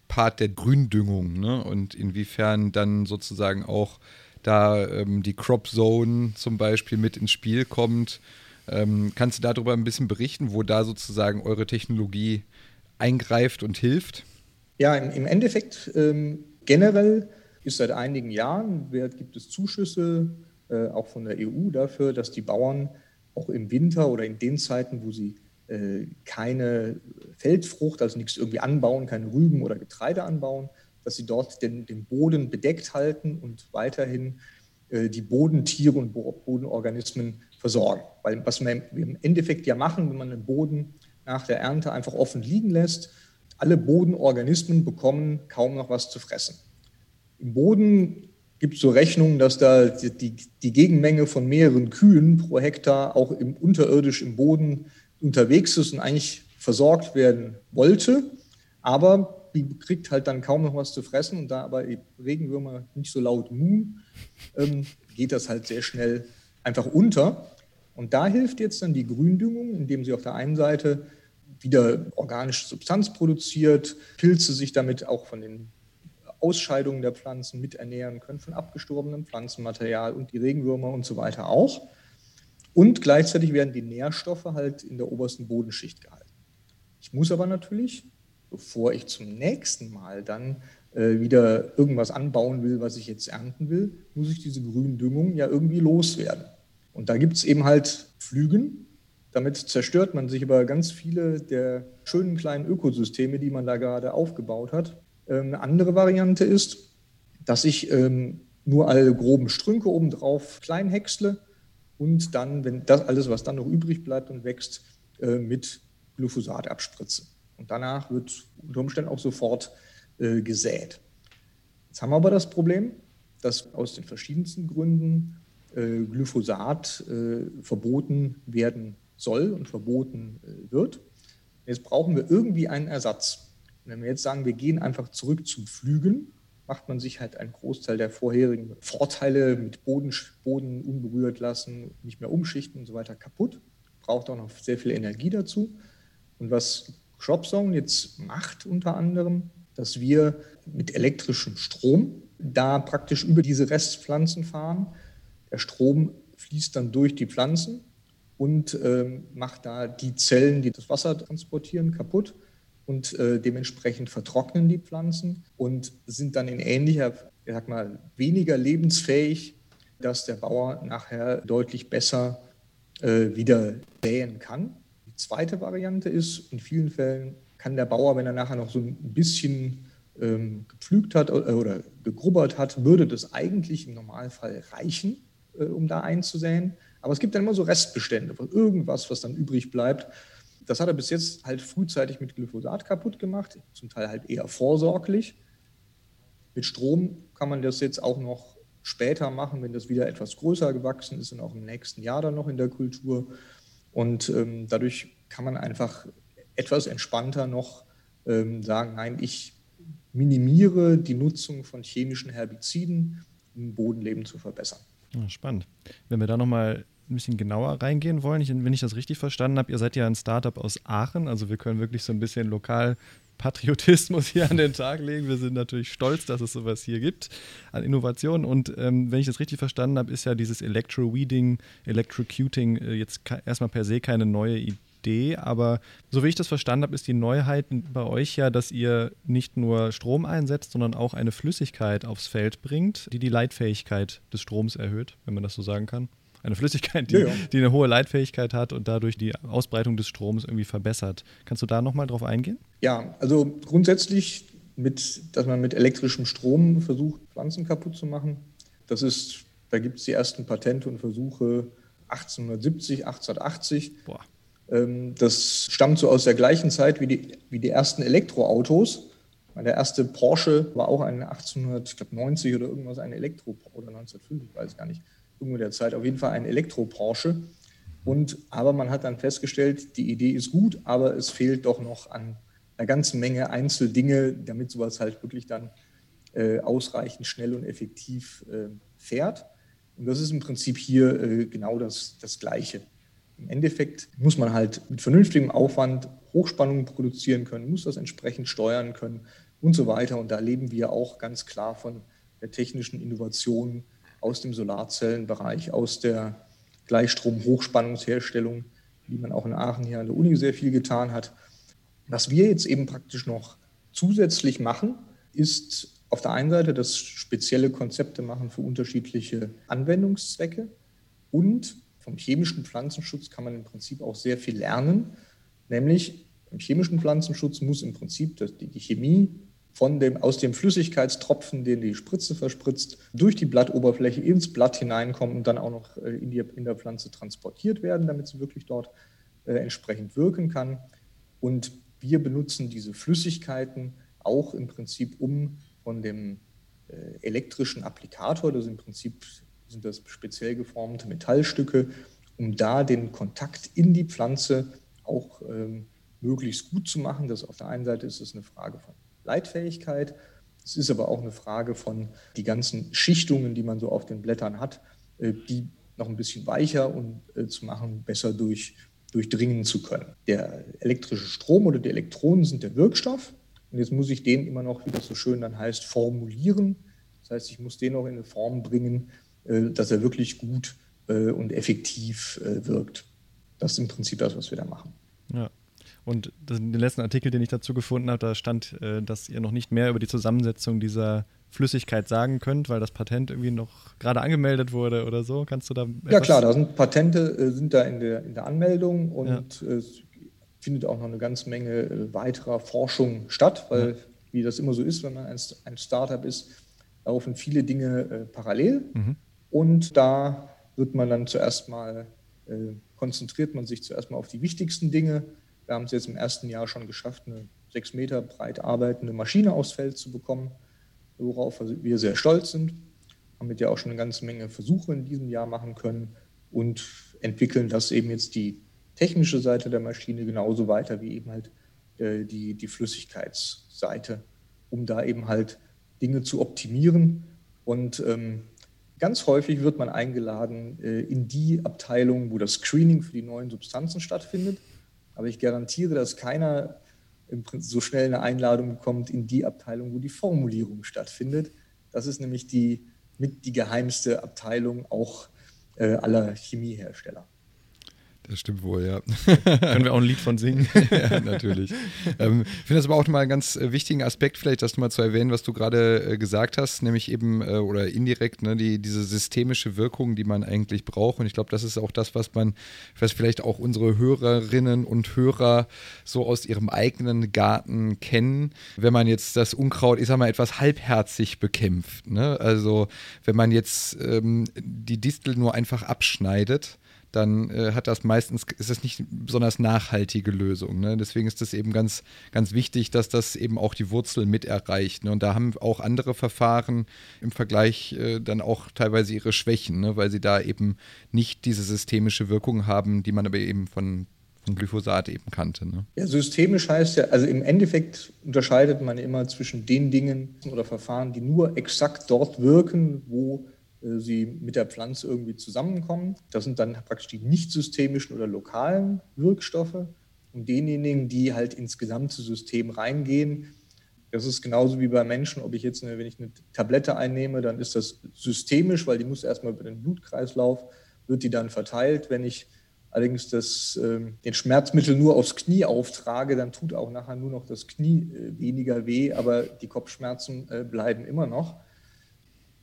S3: Part der Gründüngung ne? und inwiefern dann sozusagen auch da ähm, die Crop Zone zum Beispiel mit ins Spiel kommt. Ähm, kannst du darüber ein bisschen berichten, wo da sozusagen eure Technologie eingreift und hilft?
S1: Ja, im, im Endeffekt ähm, generell ist seit einigen Jahren, gibt es Zuschüsse äh, auch von der EU dafür, dass die Bauern auch im Winter oder in den Zeiten, wo sie äh, keine Feldfrucht, also nichts irgendwie anbauen, keine Rüben oder Getreide anbauen, dass sie dort den, den Boden bedeckt halten und weiterhin äh, die Bodentiere und Bodenorganismen versorgen. Weil was wir im Endeffekt ja machen, wenn man den Boden nach der Ernte einfach offen liegen lässt, alle Bodenorganismen bekommen kaum noch was zu fressen. Im Boden gibt so Rechnungen, dass da die, die, Gegenmenge von mehreren Kühen pro Hektar auch im, unterirdisch im Boden unterwegs ist und eigentlich versorgt werden wollte. Aber die kriegt halt dann kaum noch was zu fressen und da aber Regenwürmer nicht so laut muhen, ähm, geht das halt sehr schnell einfach unter. Und da hilft jetzt dann die Gründüngung, indem sie auf der einen Seite wieder organische Substanz produziert, Pilze sich damit auch von den Ausscheidungen der Pflanzen miternähren können, von abgestorbenem Pflanzenmaterial und die Regenwürmer und so weiter auch. Und gleichzeitig werden die Nährstoffe halt in der obersten Bodenschicht gehalten. Ich muss aber natürlich, bevor ich zum nächsten Mal dann äh, wieder irgendwas anbauen will, was ich jetzt ernten will, muss ich diese Gründüngung ja irgendwie loswerden. Und da gibt es eben halt Pflügen. Damit zerstört man sich aber ganz viele der schönen kleinen Ökosysteme, die man da gerade aufgebaut hat. Ähm, eine andere Variante ist, dass ich ähm, nur alle groben Strünke obendrauf klein häcksle und dann, wenn das alles, was dann noch übrig bleibt und wächst, äh, mit Glyphosat abspritze. Und danach wird unter Umständen auch sofort äh, gesät. Jetzt haben wir aber das Problem, dass aus den verschiedensten Gründen äh, Glyphosat verboten werden soll und verboten wird. Jetzt brauchen wir irgendwie einen Ersatz. Und wenn wir jetzt sagen, wir gehen einfach zurück zum Pflügen, macht man sich halt einen Großteil der vorherigen Vorteile mit Boden, Boden unberührt lassen, nicht mehr umschichten und so weiter kaputt. Braucht auch noch sehr viel Energie dazu. Und was Cropzone jetzt macht unter anderem, dass wir mit elektrischem Strom da praktisch über diese Restpflanzen fahren. Der Strom fließt dann durch die Pflanzen und ähm, macht da die Zellen, die das Wasser transportieren, kaputt und äh, dementsprechend vertrocknen die Pflanzen und sind dann in ähnlicher, ich sag mal, weniger lebensfähig, dass der Bauer nachher deutlich besser äh, wieder säen kann. Die zweite Variante ist, in vielen Fällen kann der Bauer, wenn er nachher noch so ein bisschen ähm, gepflügt hat oder, oder gegrubbert hat, würde das eigentlich im Normalfall reichen, äh, um da einzusäen. Aber es gibt dann immer so Restbestände, irgendwas, was dann übrig bleibt. Das hat er bis jetzt halt frühzeitig mit Glyphosat kaputt gemacht, zum Teil halt eher vorsorglich. Mit Strom kann man das jetzt auch noch später machen, wenn das wieder etwas größer gewachsen ist und auch im nächsten Jahr dann noch in der Kultur. Und ähm, dadurch kann man einfach etwas entspannter noch ähm, sagen, nein, ich minimiere die Nutzung von chemischen Herbiziden, um Bodenleben zu verbessern.
S2: Spannend. Wenn wir da nochmal ein bisschen genauer reingehen wollen, ich, wenn ich das richtig verstanden habe, ihr seid ja ein Startup aus Aachen, also wir können wirklich so ein bisschen lokal Patriotismus hier an den Tag legen. Wir sind natürlich stolz, dass es sowas hier gibt an Innovationen. Und ähm, wenn ich das richtig verstanden habe, ist ja dieses Electro-Weeding, Electrocuting äh, jetzt erstmal per se keine neue Idee Idee, aber so wie ich das verstanden habe, ist die Neuheit bei euch ja, dass ihr nicht nur Strom einsetzt, sondern auch eine Flüssigkeit aufs Feld bringt, die die Leitfähigkeit des Stroms erhöht, wenn man das so sagen kann. Eine Flüssigkeit, die, ja, ja. die eine hohe Leitfähigkeit hat und dadurch die Ausbreitung des Stroms irgendwie verbessert. Kannst du da nochmal drauf eingehen?
S1: Ja, also grundsätzlich, mit, dass man mit elektrischem Strom versucht, Pflanzen kaputt zu machen. Das ist, da gibt es die ersten Patente und Versuche 1870, 1880. Boah. Ähm, das stammt so aus der gleichen Zeit wie die, wie die ersten Elektroautos. Der erste Porsche war auch ein 1890 oder irgendwas ein Elektro oder 1905, ich weiß gar nicht, irgendwo der Zeit, auf jeden Fall ein Elektro-Porsche. Und aber man hat dann festgestellt, die Idee ist gut, aber es fehlt doch noch an einer ganzen Menge Einzeldinge, damit sowas halt wirklich dann äh, ausreichend schnell und effektiv äh, fährt. Und das ist im Prinzip hier äh, genau das, das Gleiche. Im Endeffekt muss man halt mit vernünftigem Aufwand Hochspannungen produzieren können, muss das entsprechend steuern können und so weiter. Und da leben wir auch ganz klar von der technischen Innovation aus dem Solarzellenbereich, aus der Gleichstrom-Hochspannungsherstellung, die man auch in Aachen hier an der Uni sehr viel getan hat. Was wir jetzt eben praktisch noch zusätzlich machen, ist auf der einen Seite das spezielle Konzepte machen für unterschiedliche Anwendungszwecke und vom chemischen Pflanzenschutz kann man im Prinzip auch sehr viel lernen. Nämlich im chemischen Pflanzenschutz muss im Prinzip die Chemie von dem, aus dem Flüssigkeitstropfen, den die Spritze verspritzt, durch die Blattoberfläche ins Blatt hineinkommen und dann auch noch äh, in, die, in der Pflanze transportiert werden, damit sie wirklich dort äh, entsprechend wirken kann. Und wir benutzen diese Flüssigkeiten auch im Prinzip, um von dem äh, elektrischen Applikator, das im Prinzip sind das speziell geformte Metallstücke, um da den Kontakt in die Pflanze auch ähm, möglichst gut zu machen. Das auf der einen Seite ist es eine Frage von Leitfähigkeit, es ist aber auch eine Frage von die ganzen Schichtungen, die man so auf den Blättern hat, äh, die noch ein bisschen weicher und äh, zu machen, besser durch, durchdringen zu können. Der elektrische Strom oder die Elektronen sind der Wirkstoff. Und jetzt muss ich den immer noch, wie das so schön dann heißt, formulieren. Das heißt, ich muss den noch in eine Form bringen, äh, dass er wirklich gut und effektiv wirkt. Das ist im Prinzip das, was wir da machen.
S2: Und den letzten Artikel, den ich dazu gefunden habe, da stand, dass ihr noch nicht mehr über die Zusammensetzung dieser Flüssigkeit sagen könnt, weil das Patent irgendwie noch gerade angemeldet wurde oder so. Kannst du da.
S1: Ja, klar, da sind Patente sind da in der, in der Anmeldung und ja. es findet auch noch eine ganze Menge weiterer Forschung statt, weil, ja. wie das immer so ist, wenn man ein, ein Startup ist, laufen viele Dinge äh, parallel. Mhm. Und da wird man dann zuerst mal, äh, konzentriert man sich zuerst mal auf die wichtigsten Dinge. Wir haben es jetzt im ersten Jahr schon geschafft, eine sechs Meter breit arbeitende Maschine aufs Feld zu bekommen, worauf wir sehr stolz sind. Haben mit ja auch schon eine ganze Menge Versuche in diesem Jahr machen können und entwickeln das eben jetzt die technische Seite der Maschine genauso weiter wie eben halt äh, die, die Flüssigkeitsseite, um da eben halt Dinge zu optimieren und ähm, Ganz häufig wird man eingeladen äh, in die Abteilung, wo das Screening für die neuen Substanzen stattfindet. Aber ich garantiere, dass keiner so schnell eine Einladung bekommt in die Abteilung, wo die Formulierung stattfindet. Das ist nämlich die mit die geheimste Abteilung auch äh, aller Chemiehersteller.
S3: Das stimmt wohl, ja.
S2: Können wir auch ein Lied von singen?
S3: ja, natürlich. Ähm, ich finde das aber auch mal einen ganz äh, wichtigen Aspekt, vielleicht das mal zu erwähnen, was du gerade äh, gesagt hast, nämlich eben äh, oder indirekt ne, die, diese systemische Wirkung, die man eigentlich braucht. Und ich glaube, das ist auch das, was man, was vielleicht auch unsere Hörerinnen und Hörer so aus ihrem eigenen Garten kennen, wenn man jetzt das Unkraut, ich sag mal, etwas halbherzig bekämpft. Ne? Also wenn man jetzt ähm, die Distel nur einfach abschneidet, dann äh, hat das meistens, ist das nicht besonders nachhaltige Lösung. Ne? Deswegen ist es eben ganz, ganz wichtig, dass das eben auch die Wurzel mit erreicht. Ne? Und da haben auch andere Verfahren im Vergleich äh, dann auch teilweise ihre Schwächen, ne? weil sie da eben nicht diese systemische Wirkung haben, die man aber eben von von Glyphosat eben kannte. Ne?
S1: Ja, systemisch heißt ja, also im Endeffekt unterscheidet man immer zwischen den Dingen oder Verfahren, die nur exakt dort wirken, wo sie mit der Pflanze irgendwie zusammenkommen. Das sind dann praktisch die nicht systemischen oder lokalen Wirkstoffe. Und denjenigen, die halt ins gesamte System reingehen, das ist genauso wie bei Menschen, ob ich jetzt, eine, wenn ich eine Tablette einnehme, dann ist das systemisch, weil die muss erstmal über den Blutkreislauf, wird die dann verteilt. Wenn ich allerdings das, äh, den Schmerzmittel nur aufs Knie auftrage, dann tut auch nachher nur noch das Knie äh, weniger weh, aber die Kopfschmerzen äh, bleiben immer noch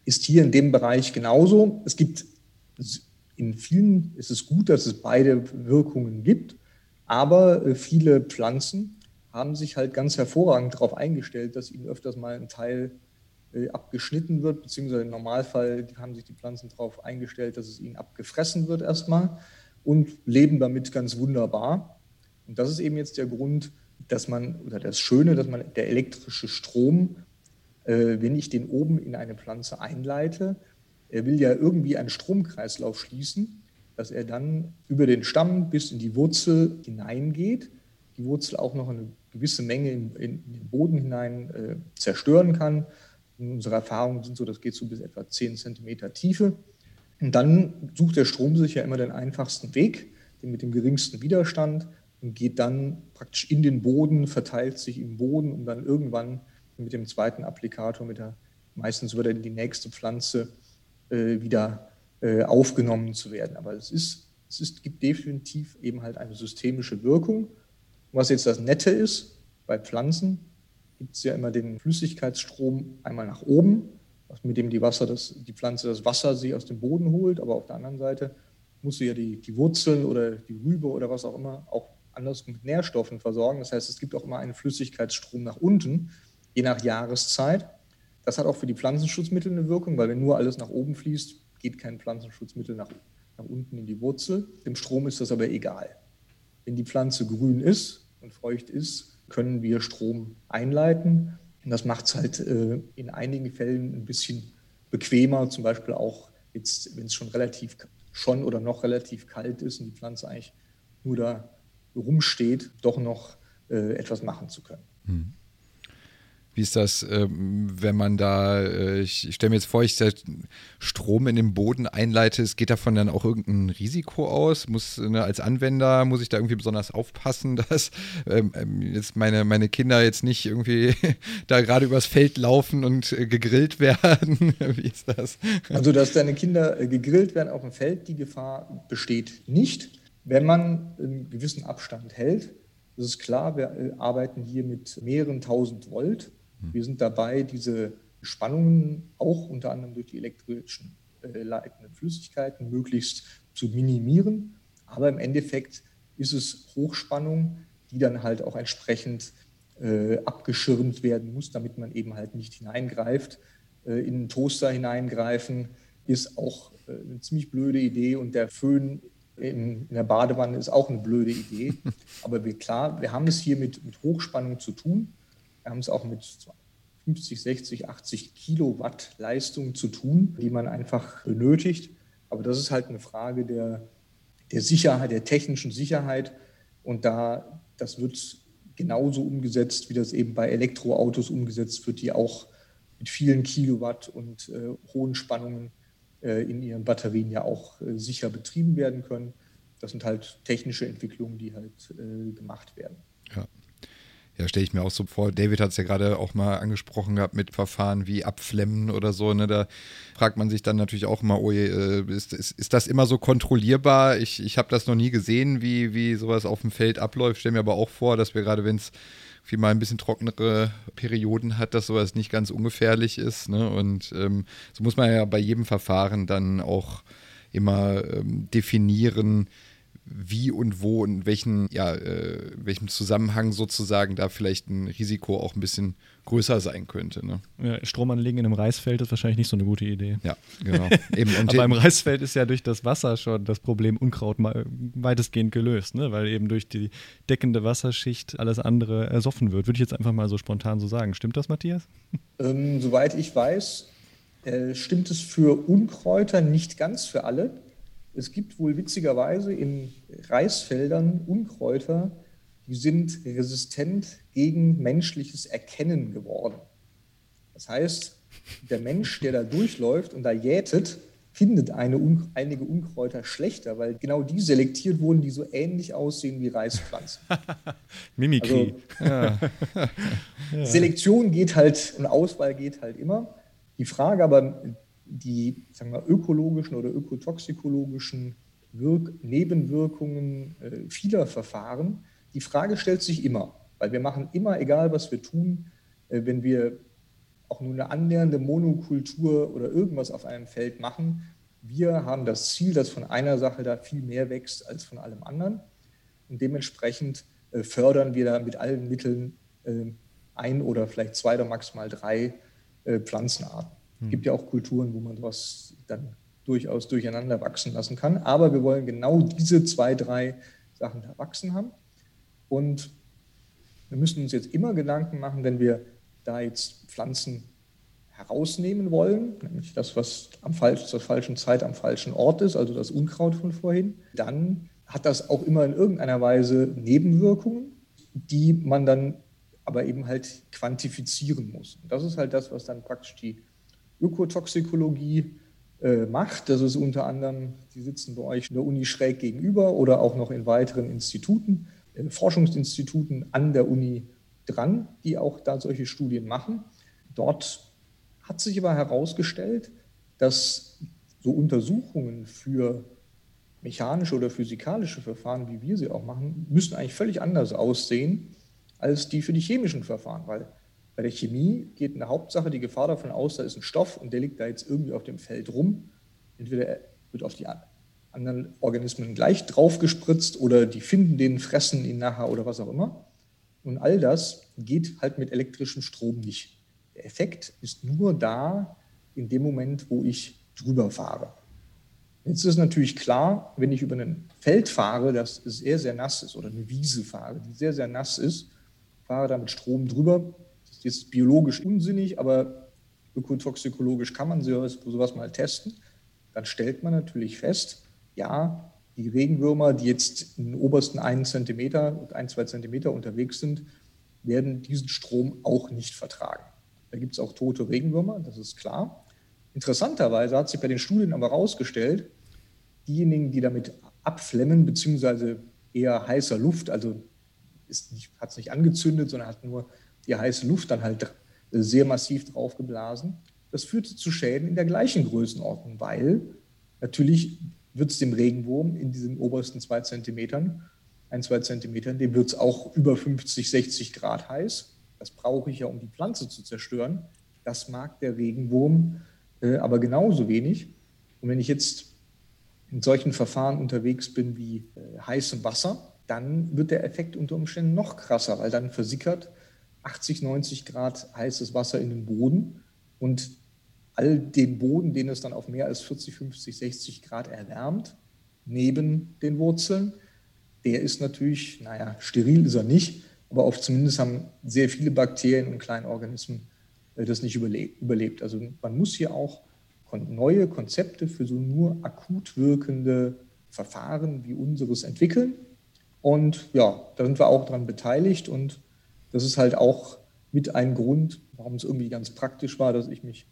S1: ist hier in dem Bereich genauso. Es gibt in vielen ist es gut, dass es beide Wirkungen gibt, aber äh, viele Pflanzen haben sich halt ganz hervorragend darauf eingestellt, dass ihnen öfters mal ein Teil äh, abgeschnitten wird, beziehungsweise im Normalfall haben sich die Pflanzen darauf eingestellt, dass es ihnen abgefressen wird erstmal und leben damit ganz wunderbar. Und das ist eben jetzt der Grund, dass man, oder das Schöne, dass man der elektrische Strom wenn ich den oben in eine Pflanze einleite, er will ja irgendwie einen Stromkreislauf schließen, dass er dann über den Stamm bis in die Wurzel hineingeht, die Wurzel auch noch eine gewisse Menge in, in, in den Boden hinein äh, zerstören kann. In unserer Erfahrung sind so, das geht so bis etwa 10 cm Tiefe. Und dann sucht der Strom sich ja immer den einfachsten Weg, den mit dem geringsten Widerstand und geht dann praktisch in den Boden, verteilt sich im Boden, um dann irgendwann mit dem zweiten Applikator, mit der, meistens dann die nächste Pflanze äh, wieder äh, aufgenommen zu werden. Aber es, ist, es ist, gibt definitiv eben halt eine systemische Wirkung. Was jetzt das Nette ist, bei Pflanzen gibt es ja immer den Flüssigkeitsstrom einmal nach oben, mit dem die, Wasser das, die Pflanze das Wasser sie aus dem Boden holt, aber auf der anderen Seite muss sie ja die, die Wurzeln oder die Rübe oder was auch immer auch anders mit Nährstoffen versorgen. Das heißt, es gibt auch immer einen Flüssigkeitsstrom nach unten, je nach Jahreszeit. Das hat auch für die Pflanzenschutzmittel eine Wirkung, weil wenn nur alles nach oben fließt, geht kein Pflanzenschutzmittel nach, nach unten in die Wurzel. Dem Strom ist das aber egal. Wenn die Pflanze grün ist und feucht ist, können wir Strom einleiten. Und das macht es halt äh, in einigen Fällen ein bisschen bequemer, zum Beispiel auch jetzt, wenn es schon relativ schon oder noch relativ kalt ist und die Pflanze eigentlich nur da rumsteht, doch noch äh, etwas machen zu können. Mhm.
S3: Wie ist das, ähm, wenn man da, äh, ich stelle mir jetzt vor, ich Strom in den Boden einleite, es geht davon dann auch irgendein Risiko aus? Muss ne, als Anwender muss ich da irgendwie besonders aufpassen, dass ähm, ähm jetzt meine, meine Kinder jetzt nicht irgendwie da gerade übers Feld laufen und äh, gegrillt werden? Wie ist das?
S1: Also, dass deine Kinder äh, gegrillt werden auf dem Feld, die Gefahr besteht nicht, wenn man einen gewissen Abstand hält. Das ist klar, wir arbeiten hier mit mehreren tausend Volt. Wir sind dabei, diese Spannungen auch unter anderem durch die elektrischen äh, leitenden Flüssigkeiten möglichst zu minimieren. Aber im Endeffekt ist es Hochspannung, die dann halt auch entsprechend äh, abgeschirmt werden muss, damit man eben halt nicht hineingreift. Äh, in einen Toaster hineingreifen ist auch äh, eine ziemlich blöde Idee und der Föhn in, in, der Badewanne ist auch eine blöde Idee. Aber wir, klar, wir haben es hier mit, mit Hochspannung zu tun. Wir haben es auch mit 50, 60, 80 Kilowatt Leistung zu tun, die man einfach benötigt. Aber das ist halt eine Frage der, der Sicherheit, der technischen Sicherheit. Und da, das wird genauso umgesetzt, wie das eben bei Elektroautos umgesetzt wird, die auch mit vielen Kilowatt und äh, hohen Spannungen äh, in ihren Batterien ja auch äh, sicher betrieben werden können. Das sind halt technische Entwicklungen, die halt äh, gemacht werden.
S3: Ja. Ja, stelle ich mir auch so vor. David hat es ja gerade auch mal angesprochen gehabt mit Verfahren wie Abflemmen oder so. Ne? Da fragt man sich dann natürlich auch mal, oh, äh, ist, ist, ist das immer so kontrollierbar? Ich, ich habe das noch nie gesehen, wie, wie sowas auf dem Feld abläuft. Stelle mir aber auch vor, dass wir gerade, wenn es wie mal ein bisschen trockenere Perioden hat, dass sowas nicht ganz ungefährlich ist. Ne? Und ähm, so muss man ja bei jedem Verfahren dann auch immer ähm, definieren, wie und wo und welchen, ja, äh, welchem Zusammenhang sozusagen da vielleicht ein Risiko auch ein bisschen größer sein könnte. Ne?
S2: Ja, Strom anlegen in einem Reisfeld ist wahrscheinlich nicht so eine gute Idee.
S3: Ja, genau. Eben,
S2: und Aber im Reisfeld ist ja durch das Wasser schon das Problem Unkraut weitestgehend gelöst, ne? weil eben durch die deckende Wasserschicht alles andere ersoffen wird. Würde ich jetzt einfach mal so spontan so sagen. Stimmt das, Matthias?
S1: Ähm, soweit ich weiß, äh, stimmt es für Unkräuter nicht ganz für alle. Es gibt wohl witzigerweise in Reisfeldern Unkräuter, die sind resistent gegen menschliches Erkennen geworden. Das heißt, der Mensch, der da durchläuft und da jätet, findet eine, einige Unkräuter schlechter, weil genau die selektiert wurden, die so ähnlich aussehen wie Reispflanzen.
S2: Mimikry. Also, ja.
S1: Selektion geht halt und Auswahl geht halt immer. Die Frage aber, die sagen wir, ökologischen oder ökotoxikologischen Wirk Nebenwirkungen äh, vieler Verfahren, die Frage stellt sich immer, weil wir machen immer, egal was wir tun, äh, wenn wir auch nur eine annähernde Monokultur oder irgendwas auf einem Feld machen, wir haben das Ziel, dass von einer Sache da viel mehr wächst als von allem anderen. Und dementsprechend äh, fördern wir da mit allen Mitteln äh, ein oder vielleicht zwei oder maximal drei äh, Pflanzenarten. Es gibt ja auch Kulturen, wo man sowas dann durchaus durcheinander wachsen lassen kann. Aber wir wollen genau diese zwei, drei Sachen da wachsen haben. Und wir müssen uns jetzt immer Gedanken machen, wenn wir da jetzt Pflanzen herausnehmen wollen, nämlich das, was am falsch, zur falschen Zeit am falschen Ort ist, also das Unkraut von vorhin, dann hat das auch immer in irgendeiner Weise Nebenwirkungen, die man dann aber eben halt quantifizieren muss. Und das ist halt das, was dann praktisch die Ökotoxikologie äh, macht. Das ist unter anderem, die sitzen bei euch in der Uni schräg gegenüber oder auch noch in weiteren Instituten, äh, Forschungsinstituten an der Uni dran, die auch da solche Studien machen. Dort hat sich aber herausgestellt, dass so Untersuchungen für mechanische oder physikalische Verfahren, wie wir sie auch machen, müssen eigentlich völlig anders aussehen als die für die chemischen Verfahren, weil bei der Chemie geht in der Hauptsache die Gefahr davon aus, da ist ein Stoff und der liegt da jetzt irgendwie auf dem Feld rum. Entweder er wird auf die anderen Organismen gleich drauf gespritzt oder die finden den, fressen ihn nachher oder was auch immer. Und all das geht halt mit elektrischem Strom nicht. Der Effekt ist nur da in dem Moment, wo ich drüber fahre. Jetzt ist natürlich klar, wenn ich über ein Feld fahre, das sehr, sehr nass ist, oder eine Wiese fahre, die sehr, sehr nass ist, fahre da mit Strom drüber, ist biologisch unsinnig, aber ökotoxikologisch kann man sowas, mal testen. Dann stellt man natürlich fest, ja, die Regenwürmer, die jetzt in den obersten einen Zentimeter, ein, zwei Zentimeter unterwegs sind, werden diesen Strom auch nicht vertragen. Da gibt es auch tote Regenwürmer, das ist klar. Interessanterweise hat sich bei den Studien aber herausgestellt, diejenigen, die damit abflemmen, beziehungsweise eher heißer Luft, also hat es nicht angezündet, sondern hat nur die heiße Luft dann halt sehr massiv draufgeblasen. Das führte zu Schäden in der gleichen Größenordnung, weil natürlich wird es dem Regenwurm in diesen obersten zwei Zentimetern, ein, zwei Zentimetern, dem wird es auch über 50, 60 Grad heiß. Das brauche ich ja, um die Pflanze zu zerstören. Das mag der Regenwurm äh, aber genauso wenig. Und wenn ich jetzt in solchen Verfahren unterwegs bin wie äh, heißem Wasser, dann wird der Effekt unter Umständen noch krasser, weil dann versickert 80, 90 Grad heißes Wasser in den Boden und all den Boden, den es dann auf mehr als 40, 50, 60 Grad erwärmt, neben den Wurzeln, der ist natürlich, naja, steril ist er nicht, aber auch zumindest haben sehr viele Bakterien und Kleinorganismen äh, das nicht überlebt. Also man muss hier auch neue Konzepte für so nur akut wirkende Verfahren wie unseres entwickeln. Und ja, da sind wir auch daran beteiligt und das ist halt auch mit ein Grund, warum es irgendwie ganz praktisch war, dass ich mich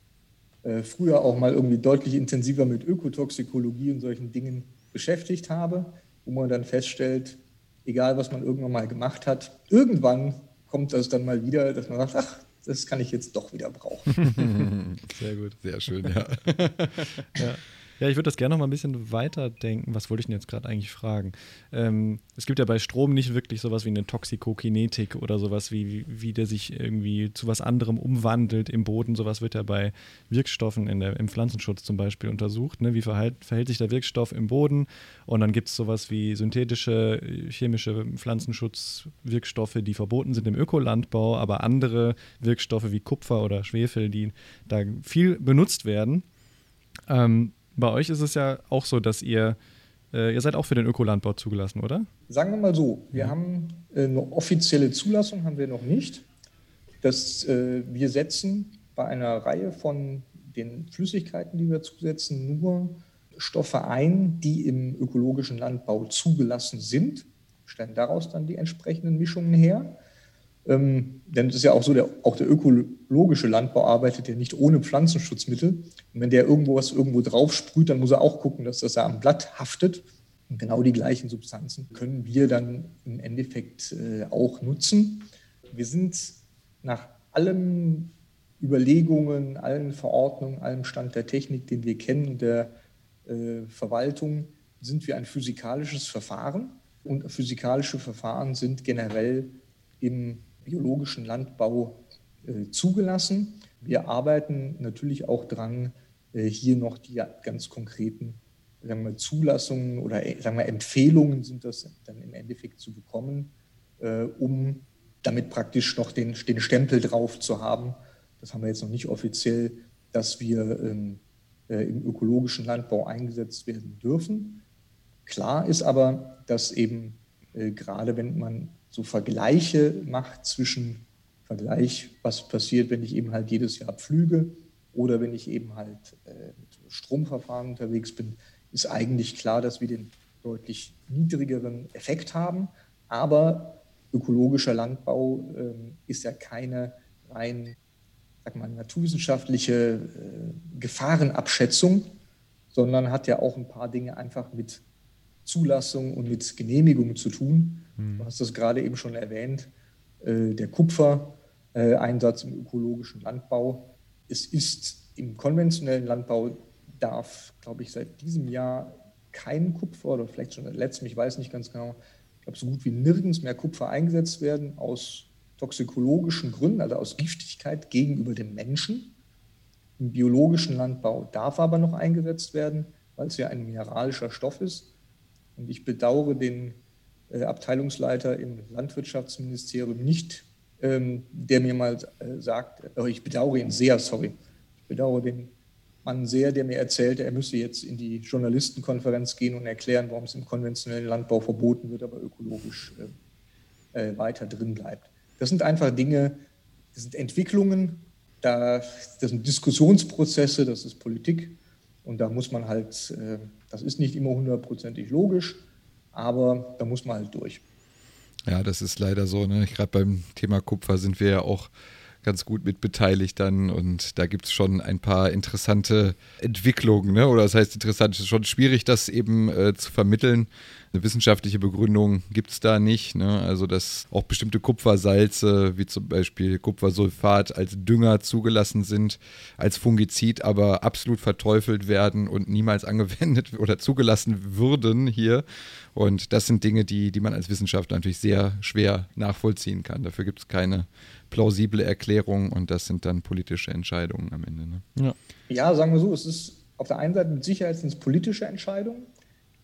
S1: äh, früher auch mal irgendwie deutlich intensiver mit Ökotoxikologie und solchen Dingen beschäftigt habe, wo man dann feststellt, egal was man irgendwann mal gemacht hat, irgendwann kommt das dann mal wieder, dass man sagt, ach, das kann ich jetzt doch wieder brauchen.
S3: Sehr gut. Sehr schön, ja.
S2: ja. Ja, ich würde das gerne noch mal ein bisschen weiterdenken. Was wollte ich denn jetzt gerade eigentlich fragen? Ähm, es gibt ja bei Strom nicht wirklich sowas wie eine Toxikokinetik oder sowas, wie, wie der sich irgendwie zu was anderem umwandelt im Boden. Sowas wird ja bei Wirkstoffen in der, im Pflanzenschutz zum Beispiel untersucht. Ne? Wie verhält, verhält sich der Wirkstoff im Boden? Und dann gibt es sowas wie synthetische, chemische Pflanzenschutzwirkstoffe, die verboten sind im Ökolandbau, aber andere Wirkstoffe wie Kupfer oder Schwefel, die da viel benutzt werden. Ähm, bei euch ist es ja auch so, dass ihr, äh, ihr seid auch für den Ökolandbau zugelassen, oder?
S1: Sagen wir mal so, wir ja. haben äh, eine offizielle Zulassung, haben wir noch nicht. Das, äh, wir setzen bei einer Reihe von den Flüssigkeiten, die wir zusetzen, nur Stoffe ein, die im ökologischen Landbau zugelassen sind, stellen daraus dann die entsprechenden Mischungen her. Ähm, denn es ist ja auch so, der, auch der ökologische Landbau arbeitet ja nicht ohne Pflanzenschutzmittel. Und wenn der irgendwo was irgendwo drauf sprüht, dann muss er auch gucken, dass das ja am Blatt haftet. Und genau die gleichen Substanzen können wir dann im Endeffekt äh, auch nutzen. Wir sind nach allen Überlegungen, allen Verordnungen, allem Stand der Technik, den wir kennen der äh, Verwaltung, sind wir ein physikalisches Verfahren. Und physikalische Verfahren sind generell im biologischen Landbau äh, zugelassen. Wir arbeiten natürlich auch dran, äh, hier noch die ganz konkreten sagen wir, Zulassungen oder äh, sagen wir, Empfehlungen sind das dann im Endeffekt zu bekommen, um damit praktisch noch den, den Stempel drauf zu haben. Das haben wir jetzt noch nicht offiziell, dass wir ähm, äh, im ökologischen Landbau eingesetzt werden dürfen. Klar ist aber, dass eben gerade wenn man so Vergleiche macht zwischen Vergleich, was passiert, wenn ich eben halt jedes Jahr pflüge oder wenn ich eben halt äh, mit Stromverfahren unterwegs bin, ist eigentlich klar, dass wir den deutlich niedrigeren Effekt haben. Aber ökologischer Landbau äh, ist ja keine rein sag mal, naturwissenschaftliche äh, Gefahrenabschätzung, sondern hat ja auch ein paar Dinge einfach mit Zulassung und mit Genehmigung zu tun. Mhm. Du hast das gerade eben schon erwähnt, äh, der Kupfereinsatz im ökologischen Landbau. Es ist im konventionellen Landbau darf, glaube ich, seit diesem Jahr kein Kupfer oder vielleicht schon seit letztem, ich weiß nicht ganz genau, ich glaube, so gut wie nirgends mehr Kupfer eingesetzt werden aus toxikologischen Gründen, also aus Giftigkeit gegenüber dem Menschen. Im biologischen Landbau darf aber noch eingesetzt werden, weil es ja ein mineralischer Stoff ist. Und ich bedauere den Abteilungsleiter im Landwirtschaftsministerium nicht, ähm, der mir mal äh, sagt, äh, ich bedauere ihn sehr, sorry, ich bedauere den Mann sehr, der mir erzählte, er müsse jetzt in die Journalistenkonferenz gehen und erklären, warum es im konventionellen Landbau verboten wird, aber ökologisch äh, äh, weiter drin bleibt. Das sind einfach Dinge, das sind Entwicklungen, da, das sind Diskussionsprozesse, das ist Politik. Und da muss man halt äh, das ist nicht immer hundertprozentig logisch, aber da muss man halt durch.
S3: Ja, das ist leider so. Ne? Gerade beim Thema Kupfer sind wir ja auch ganz gut mit beteiligt dann und da gibt es schon ein paar interessante Entwicklungen, ne? oder das heißt interessant, es ist schon schwierig, das eben äh, zu vermitteln. Eine wissenschaftliche Begründung gibt es da nicht. Ne? Also, dass auch bestimmte Kupfersalze, wie zum Beispiel Kupfersulfat, als Dünger zugelassen sind, als Fungizid, aber absolut verteufelt werden und niemals angewendet oder zugelassen würden hier. Und das sind Dinge, die, die man als Wissenschaftler natürlich sehr schwer nachvollziehen kann. Dafür gibt es keine plausible Erklärung und das sind dann politische Entscheidungen am Ende. Ne?
S1: Ja. ja, sagen wir so, es ist auf der einen Seite mit Sicherheit sind es politische Entscheidungen,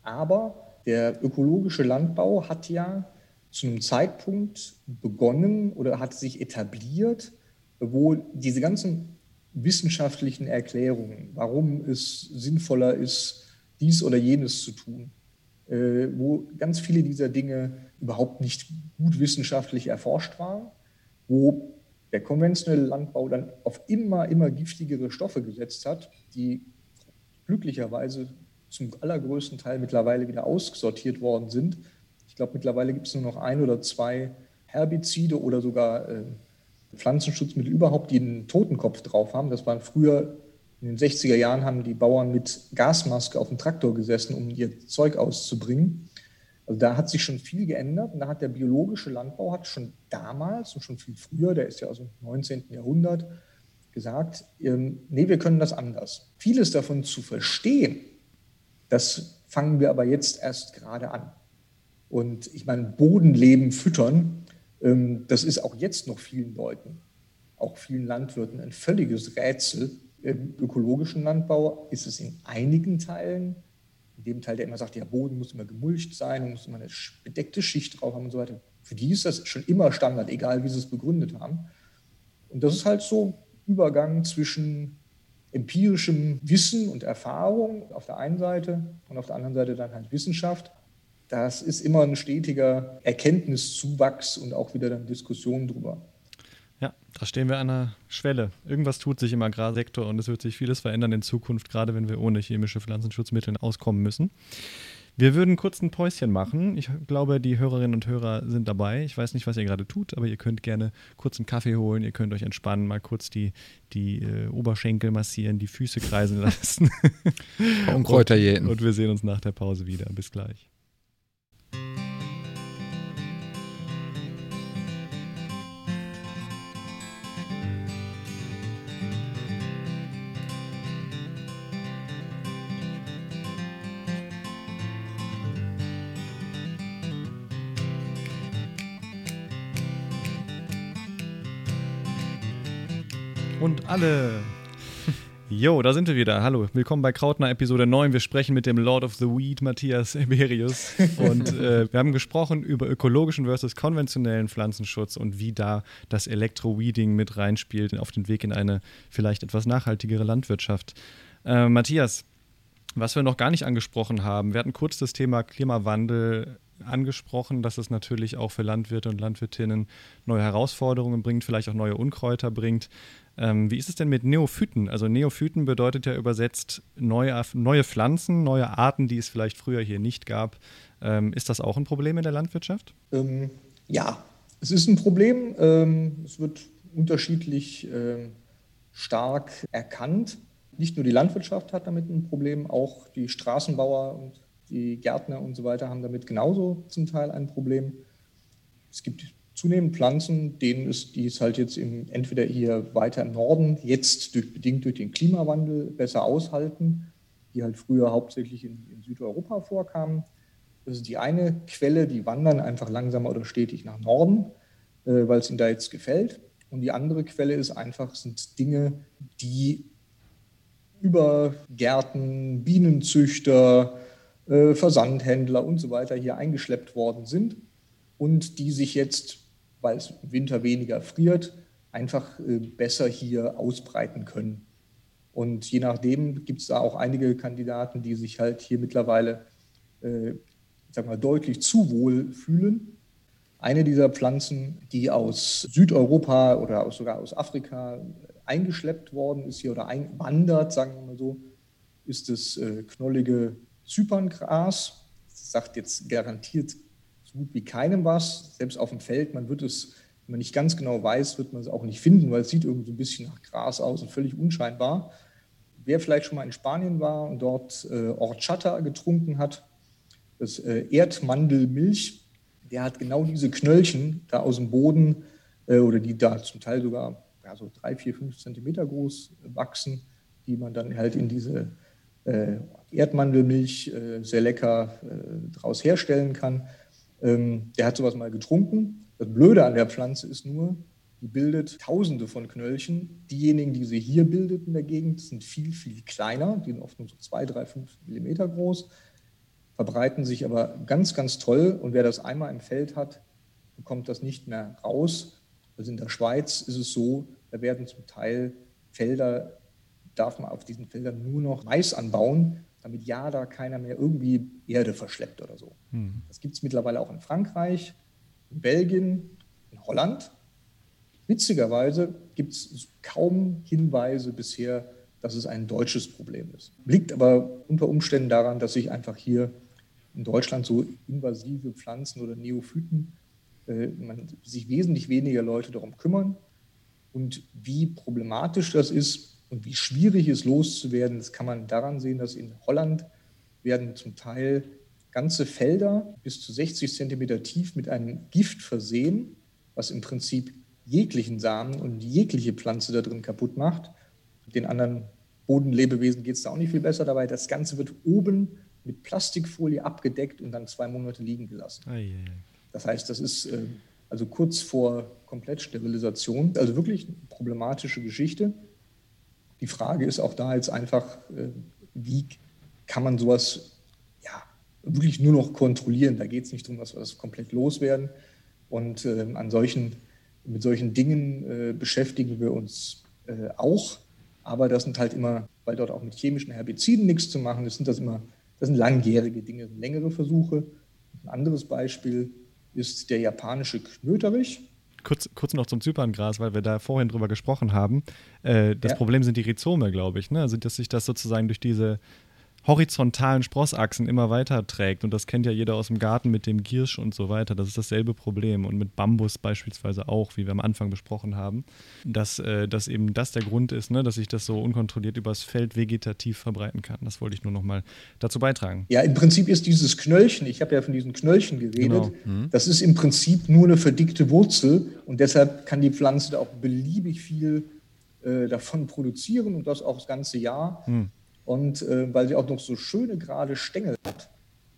S1: aber der ökologische Landbau hat ja zu einem Zeitpunkt begonnen oder hat sich etabliert, wo diese ganzen wissenschaftlichen Erklärungen, warum es sinnvoller ist, dies oder jenes zu tun, äh, wo ganz viele dieser Dinge überhaupt nicht gut wissenschaftlich erforscht waren, wo der konventionelle Landbau dann auf immer, immer giftigere Stoffe gesetzt hat, die glücklicherweise zum allergrößten Teil mittlerweile wieder aussortiert worden sind. Ich glaube, mittlerweile gibt es nur noch ein oder zwei Herbizide oder sogar äh, Pflanzenschutzmittel überhaupt, die einen Totenkopf drauf haben. Das waren früher, in den 60er Jahren haben die Bauern mit Gasmaske auf dem Traktor gesessen, um ihr Zeug auszubringen. Also da hat sich schon viel geändert und da hat der biologische Landbau hat schon damals und schon viel früher, der ist ja aus dem 19. Jahrhundert, gesagt, ähm, nee, wir können das anders. Vieles davon zu verstehen, Das fangen wir aber jetzt erst gerade an. Und ich meine, Bodenleben füttern, ähm, das ist auch jetzt noch vielen Leuten, auch vielen Landwirten ein völliges Rätsel. Im ökologischen Landbau ist es in einigen Teilen, in dem Teil, der immer sagt, der Boden muss immer gemulcht sein und muss immer eine bedeckte Schicht drauf haben und so weiter. Für die ist das schon immer Standard, egal wie sie es begründet haben. Und das ist halt so Übergang zwischen empirischem Wissen und Erfahrung auf der einen Seite und auf der anderen Seite dann halt Wissenschaft. Das ist immer ein stetiger Erkenntniszuwachs und auch wieder dann Diskussionen drüber.
S2: Ja, da stehen wir an einer Schwelle. Irgendwas tut sich im Agrarsektor und es wird sich vieles verändern in Zukunft, gerade wenn wir ohne chemische Pflanzenschutzmittel auskommen müssen. Wir würden kurz ein Päuschen machen. Ich glaube, die Hörerinnen und Hörer sind dabei. Ich weiß nicht, was ihr gerade tut, aber ihr könnt gerne kurz einen Kaffee holen, ihr könnt euch entspannen, mal kurz die, die äh, Oberschenkel massieren, die Füße kreisen lassen.
S3: und Kräuter jäten.
S2: Und wir sehen uns nach der Pause wieder. Bis gleich. Alle. Jo, da sind wir wieder. Hallo, willkommen bei Krautner Episode 9. Wir sprechen mit dem Lord of the Weed, Matthias Eberius. Und äh, wir haben gesprochen über ökologischen versus konventionellen Pflanzenschutz und wie da das Elektro-Weeding mit reinspielt auf den Weg in eine vielleicht etwas nachhaltigere Landwirtschaft. Äh, Matthias, was wir noch gar nicht angesprochen haben, wir hatten kurz das Thema Klimawandel angesprochen, dass es natürlich auch für Landwirte und Landwirtinnen neue Herausforderungen bringt, vielleicht auch neue Unkräuter bringt. Ähm, wie ist es denn mit Neophyten? Also Neophyten bedeutet ja übersetzt neue, neue Pflanzen, neue Arten, die es vielleicht früher hier nicht gab. Ähm, ist das auch ein Problem in der Landwirtschaft?
S1: Ähm, ja, es ist ein Problem. Ähm, es wird unterschiedlich ähm, stark erkannt. Nicht nur die Landwirtschaft hat damit ein Problem, auch die Straßenbauer und die Gärtner und so weiter haben damit genauso zum Teil ein Problem. Es gibt zunehmend Pflanzen, denen es, die es halt jetzt im, entweder hier weiter im Norden, jetzt durch, bedingt durch den Klimawandel besser aushalten, die halt früher hauptsächlich in, in Südeuropa vorkamen. Das ist die eine Quelle, die wandern einfach langsamer oder stetig nach Norden, äh, weil es ihnen da jetzt gefällt. Und die andere Quelle ist einfach, sind Dinge, die über Gärten, Bienenzüchter, äh, Versandhändler und so weiter hier eingeschleppt worden sind und die sich jetzt weil es im Winter weniger friert, einfach äh, besser hier ausbreiten können. Und je nachdem gibt es da auch einige Kandidaten, die sich halt hier mittlerweile, äh, sag mal, deutlich zu wohl fühlen. Eine dieser Pflanzen, die aus Südeuropa oder aus, sogar aus Afrika eingeschleppt worden ist hier oder einwandert, sagen wir mal so, ist das äh, knollige Zyperngras. Das sagt jetzt garantiert gut wie keinem was. Selbst auf dem Feld, man wird es, wenn man nicht ganz genau weiß, wird man es auch nicht finden, weil es sieht irgendwie so ein bisschen nach Gras aus und völlig unscheinbar. Wer vielleicht schon mal in Spanien war und dort äh, Horchata getrunken hat, das äh, Erdmandelmilch, der hat genau diese Knöllchen da aus dem Boden äh, oder die da zum Teil sogar ja, so drei, vier, fünf Zentimeter groß wachsen, die man dann halt in diese Erdmandelmilch äh, sehr lecker äh, daraus herstellen kann. Ähm, der hat sowas mal getrunken. Das Blöde an der Pflanze ist nur, die bildet tausende von Knöllchen. Diejenigen, die sie hier bildet in der Gegend, sind viel, viel kleiner. Die sind oft nur so zwei, drei, fünf Millimeter groß, verbreiten sich aber ganz, ganz toll. Und wer das einmal im Feld hat, bekommt das nicht mehr raus. Also in der Schweiz ist es so, da werden zum Teil Felder, darf man auf diesen Feldern nur noch Mais anbauen, damit ja da keiner mehr irgendwie Erde verschleppt oder so. Hm. Das gibt es mittlerweile auch in Frankreich, in Belgien, in Holland. Witzigerweise gibt es kaum Hinweise bisher, dass es ein deutsches Problem ist. Liegt aber unter Umständen daran, dass sich einfach hier in Deutschland so invasive Pflanzen oder Neophyten, äh, man, sich wesentlich weniger Leute darum kümmern. Und wie problematisch das ist, und wie schwierig es loszuwerden, das kann man daran sehen, dass in Holland werden zum Teil ganze Felder bis zu 60 Zentimeter tief mit einem Gift versehen, was im Prinzip jeglichen Samen und jegliche Pflanze da drin kaputt macht. Den anderen Bodenlebewesen geht es da auch nicht viel besser dabei. Das Ganze wird oben mit Plastikfolie abgedeckt und dann zwei Monate liegen gelassen. Das heißt, das ist äh, also kurz vor Komplettsterilisation, also wirklich eine problematische Geschichte. Die Frage ist auch da jetzt einfach, äh, wie kann man sowas ja, wirklich nur noch kontrollieren? Da geht es nicht darum, dass wir das komplett loswerden. Und äh, an solchen, mit solchen Dingen äh, beschäftigen wir uns äh, auch. Aber das sind halt immer, weil dort auch mit chemischen Herbiziden nichts zu machen ist, sind das immer, das sind langjährige Dinge, längere Versuche. Ein anderes Beispiel ist der japanische Knöterich.
S2: Kurz, kurz noch zum Zyperngras, weil wir da vorhin drüber gesprochen haben. Äh, das ja. Problem sind die Rhizome, glaube ich. Ne? Also, dass sich das sozusagen durch diese horizontalen Sprossachsen immer weiter trägt. Und das kennt ja jeder aus dem Garten mit dem Giersch und so weiter. Das ist dasselbe Problem. Und mit Bambus beispielsweise auch, wie wir am Anfang besprochen haben. Dass, äh, dass eben das der Grund ist, ne? dass sich das so unkontrolliert übers Feld vegetativ verbreiten kann. Das wollte ich nur noch mal dazu beitragen.
S1: Ja, im Prinzip ist dieses Knöllchen, ich habe ja von diesen Knöllchen geredet, genau. mhm. das ist im Prinzip nur eine verdickte Wurzel und deshalb kann die Pflanze da auch beliebig viel äh, davon produzieren und das auch das ganze Jahr. Mhm. Und äh, weil sie auch noch so schöne gerade Stängel hat,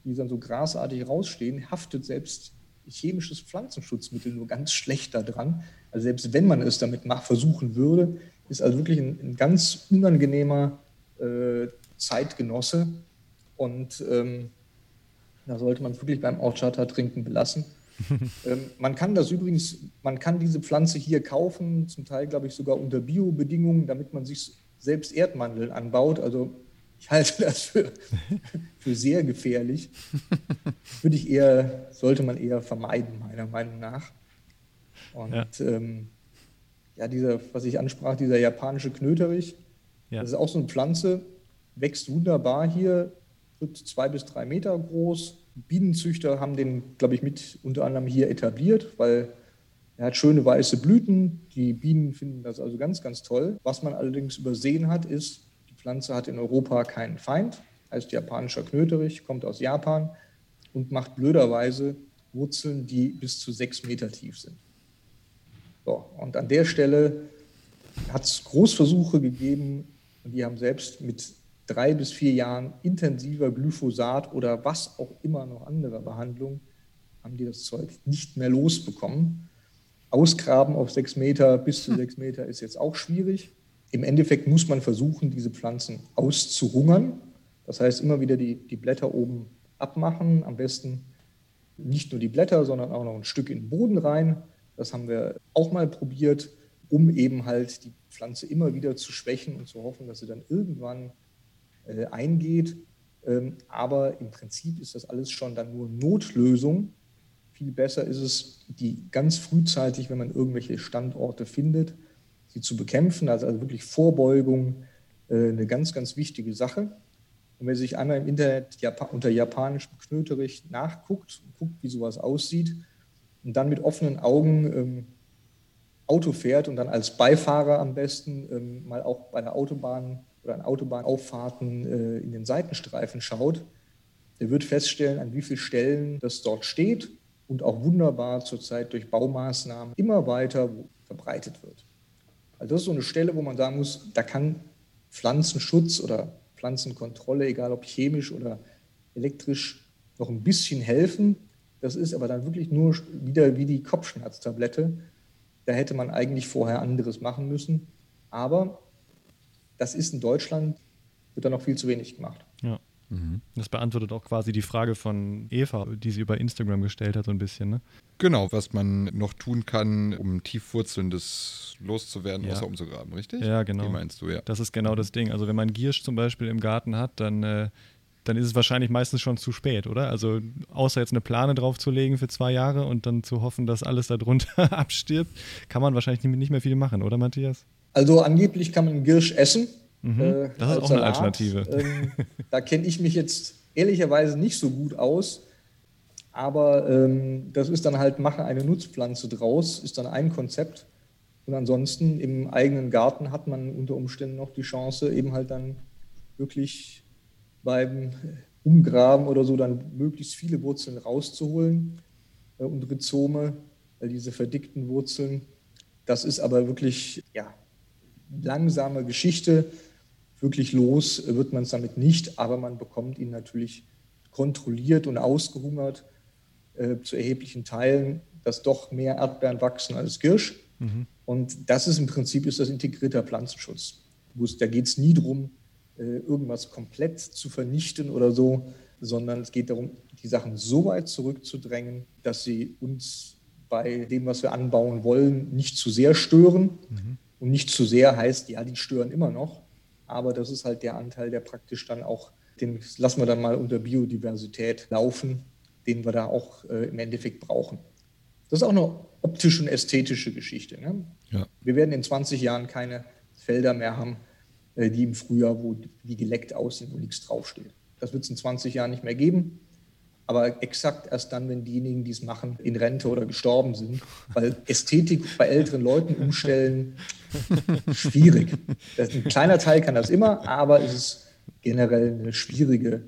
S1: die dann so grasartig rausstehen, haftet selbst chemisches Pflanzenschutzmittel nur ganz schlecht daran. Also selbst wenn man es damit mach, versuchen würde, ist also wirklich ein, ein ganz unangenehmer äh, Zeitgenosse. Und ähm, da sollte man wirklich beim Orchata trinken belassen. ähm, man kann das übrigens, man kann diese Pflanze hier kaufen, zum Teil glaube ich sogar unter Bio-Bedingungen, damit man sich selbst Erdmandeln anbaut. Also ich halte das für, für sehr gefährlich. Würde ich eher, sollte man eher vermeiden, meiner Meinung nach. Und ja, ähm, ja dieser, was ich ansprach, dieser japanische Knöterich, ja. das ist auch so eine Pflanze, wächst wunderbar hier, wird zwei bis drei Meter groß. Bienenzüchter haben den, glaube ich, mit unter anderem hier etabliert, weil er hat schöne weiße Blüten. Die Bienen finden das also ganz, ganz toll. Was man allerdings übersehen hat, ist, die Pflanze hat in Europa keinen Feind, heißt japanischer Knöterich, kommt aus Japan und macht blöderweise Wurzeln, die bis zu sechs Meter tief sind. So, und an der Stelle hat es Großversuche gegeben und die haben selbst mit drei bis vier Jahren intensiver Glyphosat oder was auch immer noch anderer Behandlung, haben die das Zeug nicht mehr losbekommen. Ausgraben auf sechs Meter bis zu sechs Meter ist jetzt auch schwierig. Im Endeffekt muss man versuchen, diese Pflanzen auszuhungern. Das heißt, immer wieder die, die Blätter oben abmachen. Am besten nicht nur die Blätter, sondern auch noch ein Stück in den Boden rein. Das haben wir auch mal probiert, um eben halt die Pflanze immer wieder zu schwächen und zu hoffen, dass sie dann irgendwann äh, eingeht. Ähm, aber im Prinzip ist das alles schon dann nur Notlösung. Viel besser ist es, die ganz frühzeitig, wenn man irgendwelche Standorte findet, sie zu bekämpfen. Also, also wirklich Vorbeugung, äh, eine ganz, ganz wichtige Sache. Und wer sich einmal im Internet unter japanischem Knöterich nachguckt, guckt, wie sowas aussieht, und dann mit offenen Augen ähm, Auto fährt und dann als Beifahrer am besten ähm, mal auch bei der Autobahn oder an Autobahnauffahrten äh, in den Seitenstreifen schaut, der wird feststellen, an wie vielen Stellen das dort steht und auch wunderbar zurzeit durch Baumaßnahmen immer weiter verbreitet wird. Also das ist so eine Stelle, wo man sagen muss, da kann Pflanzenschutz oder Pflanzenkontrolle, egal ob chemisch oder elektrisch, noch ein bisschen helfen. Das ist aber dann wirklich nur wieder wie die Kopfschmerztablette. Da hätte man eigentlich vorher anderes machen müssen. Aber das ist in Deutschland, wird da noch viel zu wenig gemacht.
S2: Mhm. Das beantwortet auch quasi die Frage von Eva, die sie über Instagram gestellt hat, so ein bisschen. Ne?
S3: Genau, was man noch tun kann, um Tiefwurzelndes loszuwerden, ja. außer umzugraben, richtig?
S2: Ja, genau.
S3: Die meinst du, ja.
S2: Das ist genau das Ding. Also wenn man Giersch zum Beispiel im Garten hat, dann, äh, dann ist es wahrscheinlich meistens schon zu spät, oder? Also außer jetzt eine Plane draufzulegen für zwei Jahre und dann zu hoffen, dass alles darunter abstirbt, kann man wahrscheinlich nicht mehr viel machen, oder Matthias?
S1: Also angeblich kann man Giersch essen.
S2: Mhm, äh, das ist auch Salat. eine Alternative.
S1: Ähm, da kenne ich mich jetzt ehrlicherweise nicht so gut aus. Aber ähm, das ist dann halt, mache eine Nutzpflanze draus, ist dann ein Konzept. Und ansonsten im eigenen Garten hat man unter Umständen noch die Chance, eben halt dann wirklich beim Umgraben oder so dann möglichst viele Wurzeln rauszuholen äh, und Rhizome, weil diese verdickten Wurzeln, das ist aber wirklich ja, langsame Geschichte wirklich los wird man es damit nicht, aber man bekommt ihn natürlich kontrolliert und ausgehungert äh, zu erheblichen Teilen, dass doch mehr Erdbeeren wachsen als Girsch. Mhm. Und das ist im Prinzip ist das integrierter Pflanzenschutz. Da geht es nie darum, äh, irgendwas komplett zu vernichten oder so, sondern es geht darum, die Sachen so weit zurückzudrängen, dass sie uns bei dem, was wir anbauen wollen, nicht zu sehr stören. Mhm. Und nicht zu sehr heißt, ja, die stören immer noch. Aber das ist halt der Anteil, der praktisch dann auch, den lassen wir dann mal unter Biodiversität laufen, den wir da auch äh, im Endeffekt brauchen. Das ist auch eine optische und ästhetische Geschichte. Ne? Ja. Wir werden in 20 Jahren keine Felder mehr haben, äh, die im Frühjahr, wo die geleckt aussehen, wo nichts draufsteht. Das wird es in 20 Jahren nicht mehr geben. Aber exakt erst dann, wenn diejenigen, die es machen, in Rente oder gestorben sind. Weil Ästhetik bei älteren Leuten umstellen, schwierig. ein kleiner Teil kann das immer, aber es ist generell eine schwierige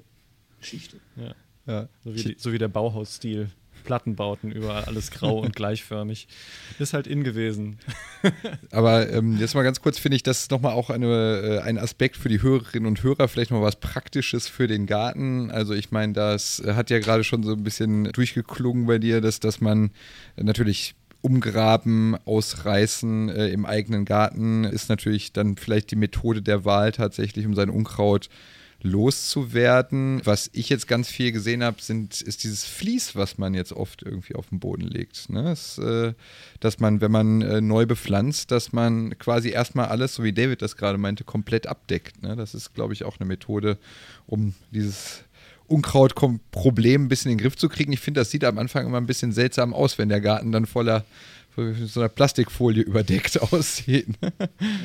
S1: Geschichte.
S2: Ja, ja. So, wie die, so wie der Bauhausstil. Plattenbauten überall, alles grau und gleichförmig. Ist halt in gewesen.
S3: Aber ähm, jetzt mal ganz kurz, finde ich, das ist nochmal auch eine, äh, ein Aspekt für die Hörerinnen und Hörer, vielleicht noch was Praktisches für den Garten. Also ich meine, das hat ja gerade schon so ein bisschen durchgeklungen bei dir, dass, dass man natürlich umgraben, ausreißen äh, im eigenen Garten ist natürlich dann vielleicht die Methode der Wahl tatsächlich, um sein Unkraut zu loszuwerden. Was ich jetzt ganz viel gesehen habe, sind, ist dieses Vlies, was man jetzt oft irgendwie auf den Boden legt. Ne? Das, äh, dass man, wenn man äh, neu bepflanzt, dass man quasi erstmal alles, so wie David das gerade meinte, komplett abdeckt. Ne? Das ist, glaube ich, auch eine Methode, um dieses Unkrautproblem ein bisschen in den Griff zu kriegen. Ich finde, das sieht am Anfang immer ein bisschen seltsam aus, wenn der Garten dann voller so einer Plastikfolie überdeckt aussieht.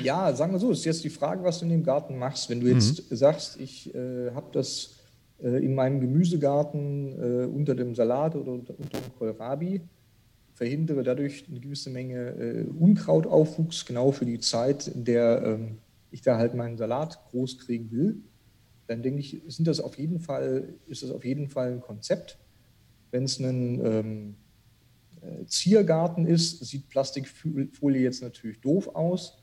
S1: ja, sagen wir so, ist jetzt die Frage, was du in dem Garten machst. Wenn du jetzt mhm. sagst, ich äh, habe das äh, in meinem Gemüsegarten äh, unter dem Salat oder unter, unter, dem Kohlrabi, verhindere dadurch eine gewisse Menge äh, Unkrautaufwuchs, genau für die Zeit, in der ähm, ich da halt meinen Salat groß kriegen will, dann denke ich, sind das auf jeden Fall, ist das auf jeden Fall ein Konzept. Wenn es einen ähm, äh, Ziergarten ist, sieht Plastikfolie jetzt natürlich doof aus.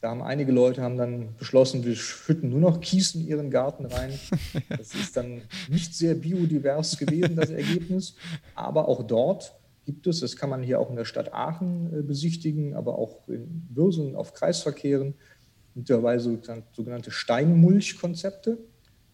S1: Da haben einige Leute haben dann beschlossen, wir schütten nur noch Kies in ihren Garten rein. Das ist dann nicht sehr biodivers gewesen, das Ergebnis. Aber auch dort gibt es, das kann man hier auch in der Stadt Aachen äh, besichtigen, aber auch in Würseln auf Kreisverkehren, mittlerweile sogenannte Steinmulchkonzepte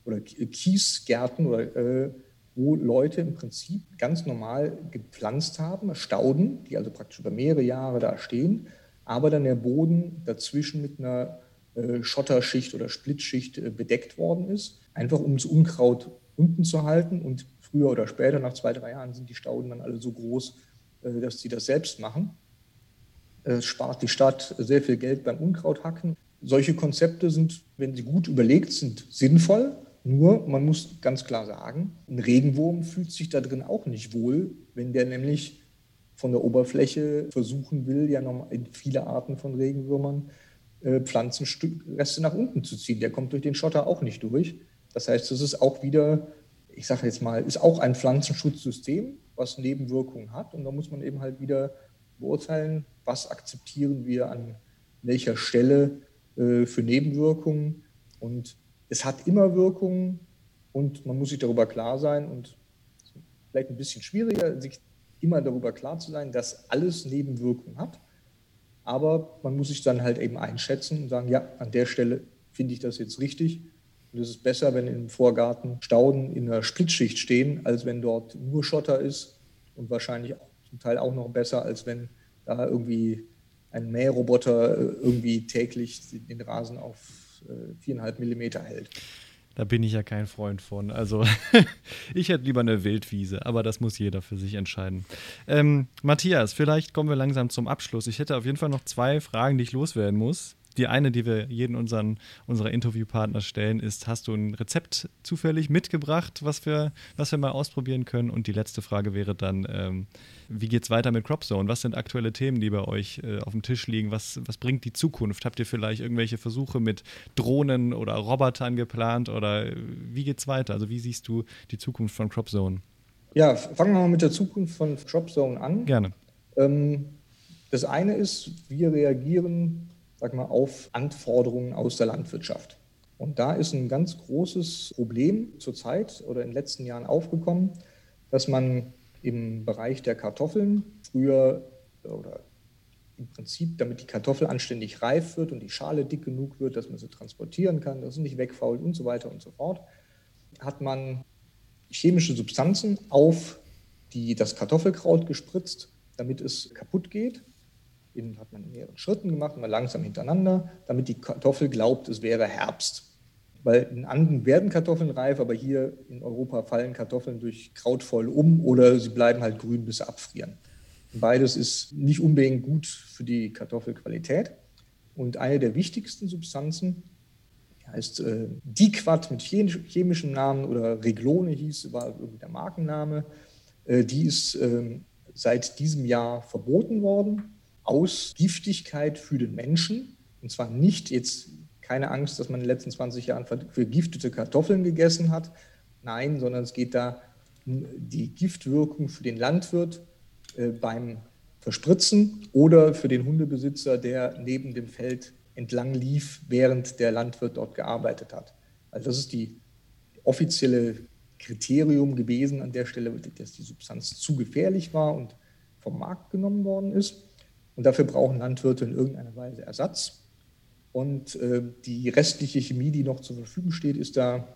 S1: oder Kiesgärten oder äh, wo Leute im Prinzip ganz normal gepflanzt haben, Stauden, die also praktisch über mehrere Jahre da stehen, aber dann der Boden dazwischen mit einer äh, Schotterschicht oder Splitschicht äh, bedeckt worden ist, einfach um das Unkraut unten zu halten. Und früher oder später, nach zwei, drei Jahren, sind die Stauden dann alle so groß, äh, dass sie das selbst machen. Es spart die Stadt sehr viel Geld beim Unkrauthacken. Solche Konzepte sind, wenn sie gut überlegt sind, sinnvoll nur, man muss ganz klar sagen, ein Regenwurm fühlt sich da drin auch nicht wohl, wenn der nämlich von der Oberfläche versuchen will, ja noch in viele Arten von Regenwürmern äh, Pflanzenreste nach unten zu ziehen. Der kommt durch den Schotter auch nicht durch. Das heißt, das ist auch wieder, ich sage jetzt mal, ist auch ein Pflanzenschutzsystem, was Nebenwirkungen hat. Und da muss man eben halt wieder beurteilen, was akzeptieren wir an welcher Stelle äh, für Nebenwirkungen. Und es hat immer Wirkungen und man muss sich darüber klar sein und vielleicht ein bisschen schwieriger, sich immer darüber klar zu sein, dass alles Nebenwirkungen hat. Aber man muss sich dann halt eben einschätzen und sagen, ja, an der Stelle finde ich das jetzt richtig. Und es ist besser, wenn im Vorgarten Stauden in einer Splitschicht stehen, als wenn dort nur Schotter ist. Und wahrscheinlich auch, zum Teil auch noch besser, als wenn da irgendwie ein Mähroboter äh, irgendwie täglich den Rasen auf viereinhalb Millimeter hält.
S2: Da bin ich ja kein Freund von. Also ich hätte lieber eine Wildwiese, aber das muss jeder für sich entscheiden. Ähm, Matthias, vielleicht kommen wir langsam zum Abschluss. Ich hätte auf jeden Fall noch zwei Fragen, die ich loswerden muss. Die eine, die wir jeden unseren, unserer Interviewpartner stellen, ist: Hast du ein Rezept zufällig mitgebracht, was wir, was wir mal ausprobieren können? Und die letzte Frage wäre dann: ähm, Wie geht es weiter mit CropZone? Was sind aktuelle Themen, die bei euch äh, auf dem Tisch liegen? Was, was bringt die Zukunft? Habt ihr vielleicht irgendwelche Versuche mit Drohnen oder Robotern geplant? Oder äh, wie geht es weiter? Also, wie siehst du die Zukunft von CropZone?
S1: Ja, fangen wir mal mit der Zukunft von CropZone an.
S2: Gerne.
S1: Ähm, das eine ist, wir reagieren sag mal, auf Anforderungen aus der Landwirtschaft. Und da ist ein ganz großes Problem zurzeit oder in den letzten Jahren aufgekommen, dass man im Bereich der Kartoffeln früher oder im Prinzip, damit die Kartoffel anständig reif wird und die Schale dick genug wird, dass man sie transportieren kann, dass sie nicht wegfault und so weiter und so fort, hat man chemische Substanzen auf die, das Kartoffelkraut gespritzt, damit es kaputt geht. Den hat man in mehreren Schritten gemacht, mal langsam hintereinander, damit die Kartoffel glaubt, es wäre Herbst. Weil in Anden werden Kartoffeln reif, aber hier in Europa fallen Kartoffeln durch Kraut voll um oder sie bleiben halt grün, bis sie abfrieren. Beides ist nicht unbedingt gut für die Kartoffelqualität. Und eine der wichtigsten Substanzen heißt äh, Diquat mit chemischem Namen oder Reglone hieß, war irgendwie der Markenname. Äh, die ist äh, seit diesem Jahr verboten worden aus Giftigkeit für den Menschen. Und zwar nicht jetzt keine Angst, dass man in den letzten 20 Jahren vergiftete Kartoffeln gegessen hat. Nein, sondern es geht da um die Giftwirkung für den Landwirt äh, beim Verspritzen oder für den Hundebesitzer, der neben dem Feld entlang lief, während der Landwirt dort gearbeitet hat. Also das ist die offizielle Kriterium gewesen an der Stelle, dass die Substanz zu gefährlich war und vom Markt genommen worden ist. Und dafür brauchen Landwirte in irgendeiner Weise Ersatz. Und äh, die restliche Chemie, die noch zur Verfügung steht, ist da,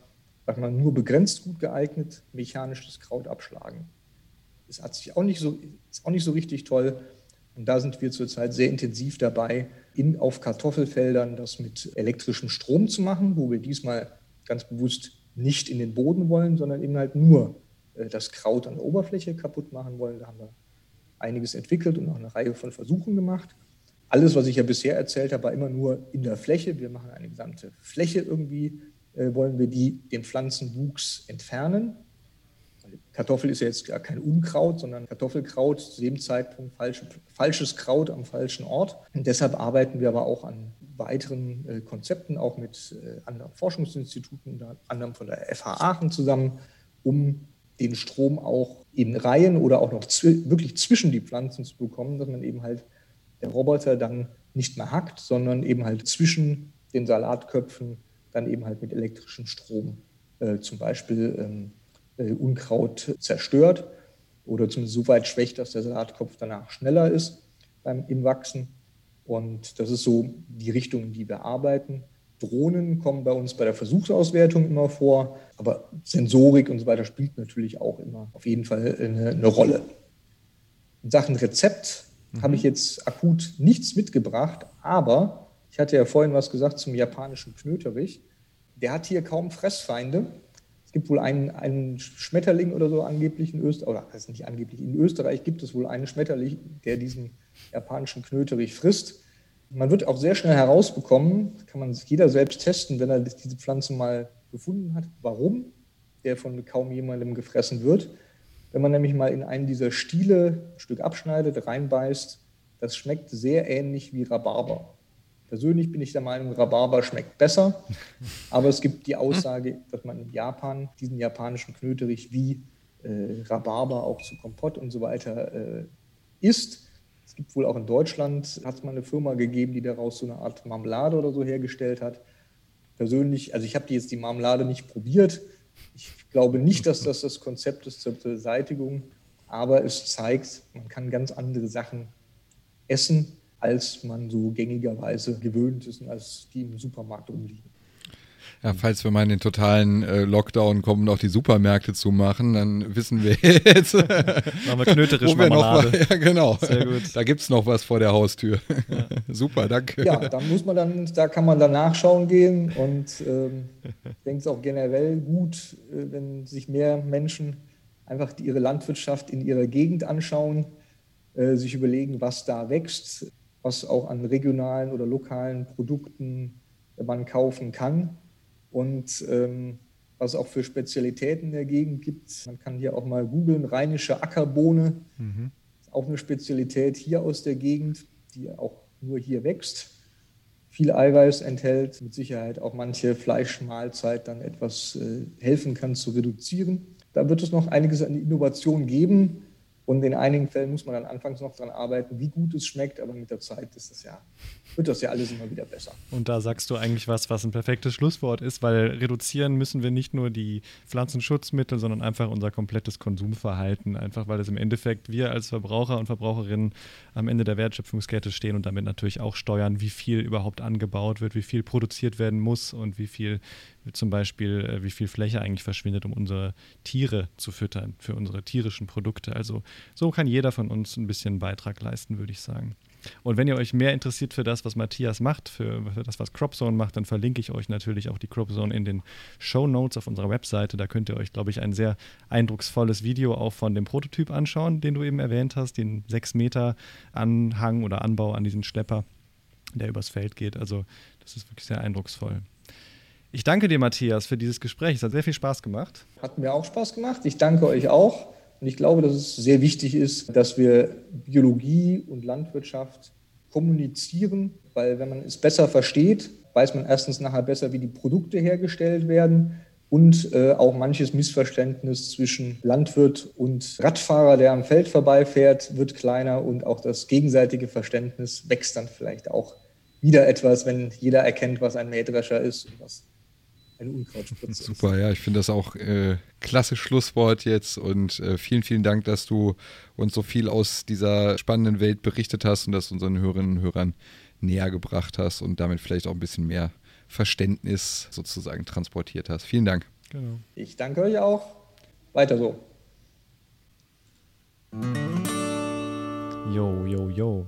S1: sag mal, nur begrenzt gut geeignet, mechanisches Kraut abschlagen. Das hat sich auch nicht so, ist auch nicht so richtig toll. Und da sind wir zurzeit sehr intensiv dabei, in, auf Kartoffelfeldern das mit elektrischem Strom zu machen, wo wir diesmal ganz bewusst nicht in den Boden wollen, sondern eben halt nur äh, das Kraut an der Oberfläche kaputt machen wollen. Da haben wir einiges entwickelt und auch eine Reihe von Versuchen gemacht. Alles, was ich ja bisher erzählt habe, war immer nur in der Fläche. Wir machen eine gesamte Fläche irgendwie, äh, wollen wir die, den Pflanzenwuchs entfernen. Kartoffel ist ja jetzt gar kein Unkraut, sondern Kartoffelkraut, zu dem Zeitpunkt falsch, falsches Kraut am falschen Ort. Und deshalb arbeiten wir aber auch an weiteren äh, Konzepten, auch mit äh, anderen Forschungsinstituten, unter anderem von der FH Aachen zusammen, um den Strom auch in Reihen oder auch noch zw wirklich zwischen die Pflanzen zu bekommen, dass man eben halt der Roboter dann nicht mehr hackt, sondern eben halt zwischen den Salatköpfen dann eben halt mit elektrischem Strom äh, zum Beispiel ähm, äh, Unkraut zerstört oder zumindest so weit schwächt, dass der Salatkopf danach schneller ist beim im Wachsen. Und das ist so die Richtung, in die wir arbeiten. Drohnen kommen bei uns bei der Versuchsauswertung immer vor, aber Sensorik und so weiter spielt natürlich auch immer auf jeden Fall eine, eine Rolle. In Sachen Rezept mhm. habe ich jetzt akut nichts mitgebracht, aber ich hatte ja vorhin was gesagt zum japanischen Knöterich. Der hat hier kaum Fressfeinde. Es gibt wohl einen, einen Schmetterling oder so angeblich in Österreich, oder das ist nicht angeblich, in Österreich gibt es wohl einen Schmetterling, der diesen japanischen Knöterich frisst. Man wird auch sehr schnell herausbekommen, kann man jeder selbst testen, wenn er diese Pflanze mal gefunden hat, warum der von kaum jemandem gefressen wird. Wenn man nämlich mal in einen dieser Stiele ein Stück abschneidet, reinbeißt, das schmeckt sehr ähnlich wie Rhabarber. Persönlich bin ich der Meinung, Rhabarber schmeckt besser, aber es gibt die Aussage, dass man in Japan diesen japanischen Knöterich wie äh, Rhabarber auch zu Kompott und so weiter äh, isst. Es gibt wohl auch in Deutschland, hat es mal eine Firma gegeben, die daraus so eine Art Marmelade oder so hergestellt hat. Persönlich, also ich habe jetzt die Marmelade nicht probiert. Ich glaube nicht, dass das das Konzept ist zur Beseitigung, aber es zeigt, man kann ganz andere Sachen essen, als man so gängigerweise gewöhnt ist und als die im Supermarkt umliegen.
S3: Ja, falls wir mal in den totalen äh, Lockdown kommen und auch die Supermärkte zu machen, dann wissen wir jetzt.
S2: Machen wir knöterisch Marmelade.
S3: Noch, ja, genau. Sehr gut. Da gibt es noch was vor der Haustür. Ja. Super, danke.
S1: Ja, da muss man dann, da kann man dann nachschauen gehen und ähm, ich denke es auch generell gut, äh, wenn sich mehr Menschen einfach ihre Landwirtschaft in ihrer Gegend anschauen, äh, sich überlegen, was da wächst, was auch an regionalen oder lokalen Produkten man kaufen kann und ähm, was es auch für Spezialitäten in der Gegend gibt. Man kann hier auch mal googeln, rheinische Ackerbohne, mhm. auch eine Spezialität hier aus der Gegend, die auch nur hier wächst. Viel Eiweiß enthält, mit Sicherheit auch manche Fleischmahlzeit dann etwas äh, helfen kann zu reduzieren. Da wird es noch einiges an Innovation geben. Und in einigen Fällen muss man dann anfangs noch daran arbeiten, wie gut es schmeckt, aber mit der Zeit ist das ja, wird das ja alles immer wieder besser.
S2: Und da sagst du eigentlich was, was ein perfektes Schlusswort ist, weil reduzieren müssen wir nicht nur die Pflanzenschutzmittel, sondern einfach unser komplettes Konsumverhalten. Einfach weil es im Endeffekt wir als Verbraucher und Verbraucherinnen am Ende der Wertschöpfungskette stehen und damit natürlich auch steuern, wie viel überhaupt angebaut wird, wie viel produziert werden muss und wie viel zum Beispiel, äh, wie viel Fläche eigentlich verschwindet, um unsere Tiere zu füttern, für unsere tierischen Produkte. Also so kann jeder von uns ein bisschen Beitrag leisten, würde ich sagen. Und wenn ihr euch mehr interessiert für das, was Matthias macht, für, für, das, was CropZone macht, dann verlinke ich euch natürlich auch die CropZone in den Show Notes auf unserer Webseite. Da könnt ihr euch, glaube ich, ein sehr eindrucksvolles Video auch von dem Prototyp anschauen, den du eben erwähnt hast, den 6 Meter Anhang oder Anbau an diesen Schlepper, der übers Feld geht. Also das ist wirklich sehr eindrucksvoll. Ich danke dir, Matthias, für dieses Gespräch. Es hat sehr viel Spaß gemacht.
S1: Hat mir auch Spaß gemacht. Ich danke euch auch. Und ich glaube, dass es sehr wichtig ist, dass wir Biologie und Landwirtschaft kommunizieren, weil wenn man es besser versteht, weiß man erstens nachher besser, wie die Produkte hergestellt werden und äh, auch manches Missverständnis zwischen Landwirt und Radfahrer, der am Feld vorbeifährt, wird kleiner und auch das gegenseitige Verständnis wächst dann vielleicht auch wieder etwas, wenn jeder erkennt, was ein Mähdrescher ist und was eine Unkrautspritze
S3: Super, ja, ich finde das auch äh, klasse Schlusswort jetzt und äh, vielen, vielen Dank, dass du uns so viel aus dieser spannenden Welt berichtet hast und das unseren Hörerinnen und Hörern näher gebracht hast und damit vielleicht auch ein bisschen mehr Verständnis sozusagen transportiert hast. Vielen Dank.
S1: Genau. Ich danke euch auch. Weiter so.
S2: Jo, jo, jo.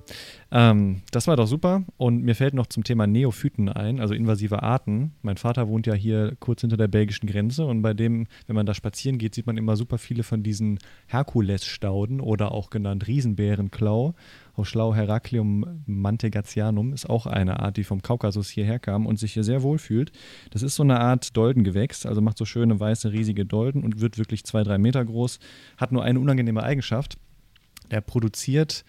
S2: Ähm, das war doch super. Und mir fällt noch zum Thema Neophyten ein, also invasive Arten. Mein Vater wohnt ja hier kurz hinter der belgischen Grenze und bei dem, wenn man da spazieren geht, sieht man immer super viele von diesen Herkulesstauden oder auch genannt Riesenbärenklau. Auch schlau Heraklium mantegatianum ist auch eine Art, die vom Kaukasus hierher kam und sich hier sehr wohl fühlt. Das ist so eine Art Doldengewächs, also macht so schöne weiße riesige Dolden und wird wirklich zwei, drei Meter groß, hat nur eine unangenehme Eigenschaft. Er produziert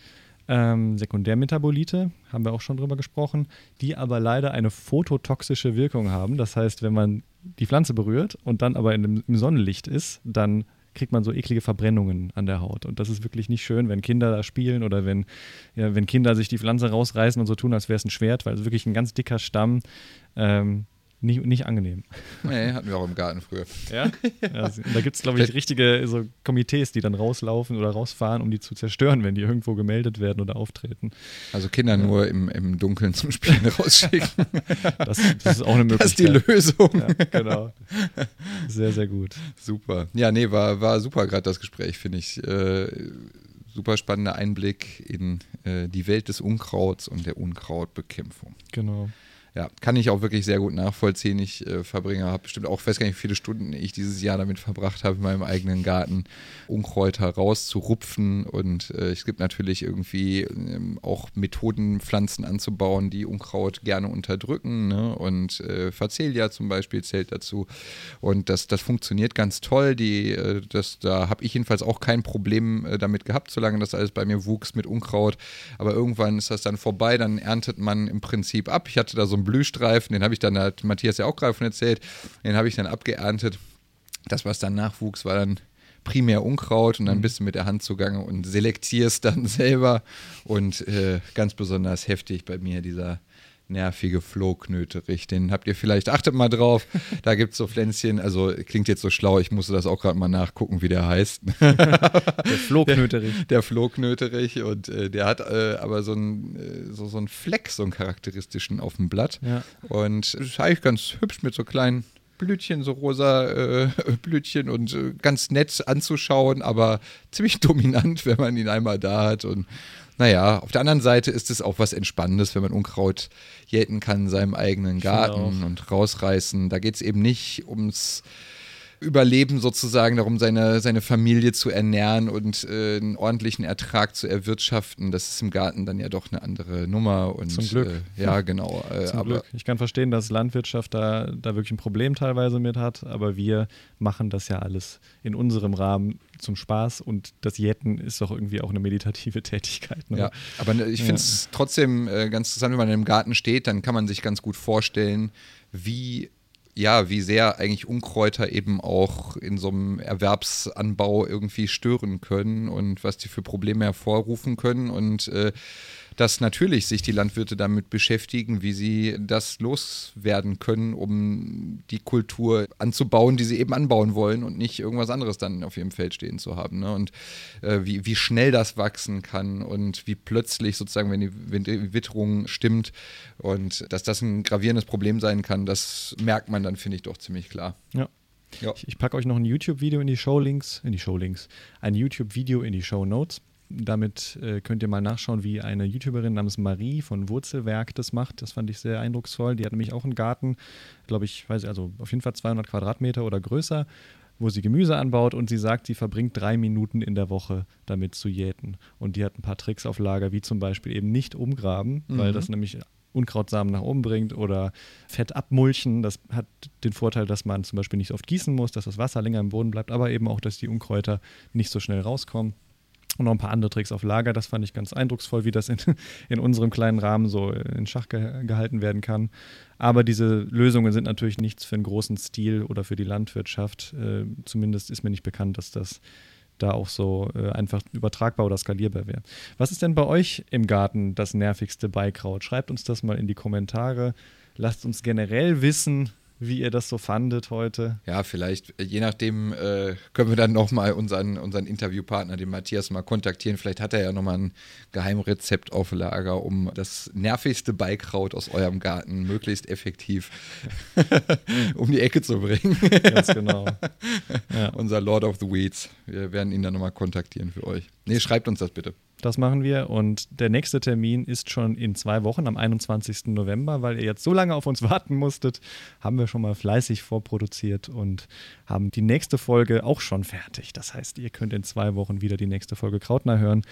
S2: ähm, Sekundärmetabolite, haben wir auch schon drüber gesprochen, die aber leider eine phototoxische Wirkung haben. Das heißt, wenn man die Pflanze berührt und dann aber in, im Sonnenlicht ist, dann kriegt man so eklige Verbrennungen an der Haut. Und das ist wirklich nicht schön, wenn Kinder da spielen oder wenn, ja, wenn Kinder sich die Pflanze rausreißen und so tun, als wäre es ein Schwert, weil es wirklich ein ganz dicker Stamm. Ähm, nicht, nicht angenehm.
S3: Nee, hatten wir auch im Garten früher.
S2: Ja? ja da gibt es, glaube ich, richtige so Komitees, die dann rauslaufen oder rausfahren, um die zu zerstören, wenn die irgendwo gemeldet werden oder auftreten.
S3: Also Kinder ja. nur im, im Dunkeln zum Spielen rausschicken.
S2: Das, das, ist auch eine Möglichkeit. Das
S3: ist die Lösung.
S2: Ja, genau. Sehr, sehr gut.
S3: Super. Ja, nee, war, war super gerade das Gespräch, finde ich. Äh, super spannender Einblick in äh, die Welt des Unkrauts und der Unkrautbekämpfung.
S2: Genau
S3: ja, kann ich auch wirklich sehr gut nachvollziehen. Ich äh, verbringe, habe bestimmt auch, weiß gar nicht, wie viele Stunden ich dieses Jahr damit verbracht habe, in meinem eigenen Garten Unkräuter rauszurupfen. Und äh, es gibt natürlich irgendwie ähm, auch Methoden, Pflanzen anzubauen, die Unkraut gerne unterdrücken. Ne? Und äh, Facelia zum Beispiel zählt dazu. Und das, das funktioniert ganz toll. Die, äh, das, da habe ich jedenfalls auch kein Problem äh, damit gehabt, solange das alles bei mir wuchs mit Unkraut. Aber irgendwann ist das dann vorbei, dann erntet man im Prinzip ab. Ich hatte da so ein Blühstreifen, den habe ich dann, hat Matthias ja auch gerade von erzählt, den habe ich dann abgeerntet. Das, was dann nachwuchs, war dann primär Unkraut und dann mhm. bist du mit der Hand zugange und selektierst dann selber. Und äh, ganz besonders heftig bei mir dieser nervige Flohknöterich. Den habt ihr vielleicht, achtet mal drauf, da gibt es so Pflänzchen, also klingt jetzt so schlau, ich musste das auch gerade mal nachgucken, wie der heißt.
S2: der Flohknöterich.
S3: Der, der Flohknöterich und äh, der hat äh, aber so einen äh, so, so Fleck, so einen charakteristischen auf dem Blatt. Ja. Und das ist eigentlich ganz hübsch mit so kleinen Blütchen, so rosa äh, Blütchen und äh, ganz nett anzuschauen, aber ziemlich dominant, wenn man ihn einmal da hat und naja, auf der anderen Seite ist es auch was Entspannendes, wenn man Unkraut jäten kann in seinem eigenen Garten und rausreißen. Da geht es eben nicht ums Überleben sozusagen, darum seine, seine Familie zu ernähren und äh, einen ordentlichen Ertrag zu erwirtschaften. Das ist im Garten dann ja doch eine andere Nummer. Und,
S2: Zum Glück.
S3: Äh, ja, genau.
S2: Äh, Zum Glück. Ich kann verstehen, dass Landwirtschaft da, da wirklich ein Problem teilweise mit hat, aber wir machen das ja alles in unserem Rahmen zum Spaß und das Jäten ist doch irgendwie auch eine meditative Tätigkeit. Ne?
S3: Ja, aber ne, ich finde es ja. trotzdem äh, ganz interessant, wenn man im Garten steht, dann kann man sich ganz gut vorstellen, wie ja, wie sehr eigentlich Unkräuter eben auch in so einem Erwerbsanbau irgendwie stören können und was die für Probleme hervorrufen können. Und äh, dass natürlich sich die Landwirte damit beschäftigen, wie sie das loswerden können, um die Kultur anzubauen, die sie eben anbauen wollen und nicht irgendwas anderes dann auf ihrem Feld stehen zu haben. Ne? Und äh, wie, wie schnell das wachsen kann und wie plötzlich sozusagen, wenn die, wenn die Witterung stimmt und dass das ein gravierendes Problem sein kann, das merkt man dann, finde ich, doch ziemlich klar.
S2: Ja. Ja. Ich, ich packe euch noch ein YouTube-Video in die Show-Links, in die Show-Links, ein YouTube-Video in die Show-Notes. Damit äh, könnt ihr mal nachschauen, wie eine YouTuberin namens Marie von Wurzelwerk das macht. Das fand ich sehr eindrucksvoll. Die hat nämlich auch einen Garten, glaube ich, weiß ich, also auf jeden Fall 200 Quadratmeter oder größer, wo sie Gemüse anbaut und sie sagt, sie verbringt drei Minuten in der Woche damit zu jäten. Und die hat ein paar Tricks auf Lager, wie zum Beispiel eben nicht umgraben, mhm. weil das nämlich Unkrautsamen nach oben bringt oder Fett abmulchen. Das hat den Vorteil, dass man zum Beispiel nicht so oft gießen muss, dass das Wasser länger im Boden bleibt, aber eben auch, dass die Unkräuter nicht so schnell rauskommen und noch ein paar andere Tricks auf Lager. Das fand ich ganz eindrucksvoll, wie das in, in unserem kleinen Rahmen so in Schach ge gehalten werden kann. Aber diese Lösungen sind natürlich nichts für einen großen Stil oder für die Landwirtschaft. Äh, zumindest ist mir nicht bekannt, dass das da auch so äh, einfach übertragbar oder skalierbar wäre. Was ist denn bei euch im Garten das nervigste Beikraut? Schreibt uns das mal in die Kommentare. Lasst uns generell wissen, wie ihr das so fandet heute.
S3: Ja, vielleicht, äh, je nachdem, äh, können wir dann nochmal unseren, unseren Interviewpartner, den Matthias, mal kontaktieren. Vielleicht hat er ja nochmal ein Geheimrezept auf Lager, um das nervigste Beikraut aus eurem Garten möglichst effektiv um die Ecke zu bringen. Ganz genau. Ja. Unser Lord of the Weeds. Wir werden ihn dann nochmal kontaktieren für euch. Nee, schreibt uns das bitte.
S2: Das machen wir. Und der nächste Termin ist schon in zwei Wochen, am 21. November, weil ihr jetzt so lange auf uns warten musstet, haben wir schon mal fleißig vorproduziert und haben die nächste Folge auch schon fertig. Das heißt, ihr könnt in zwei Wochen wieder die nächste Folge Krautner hören.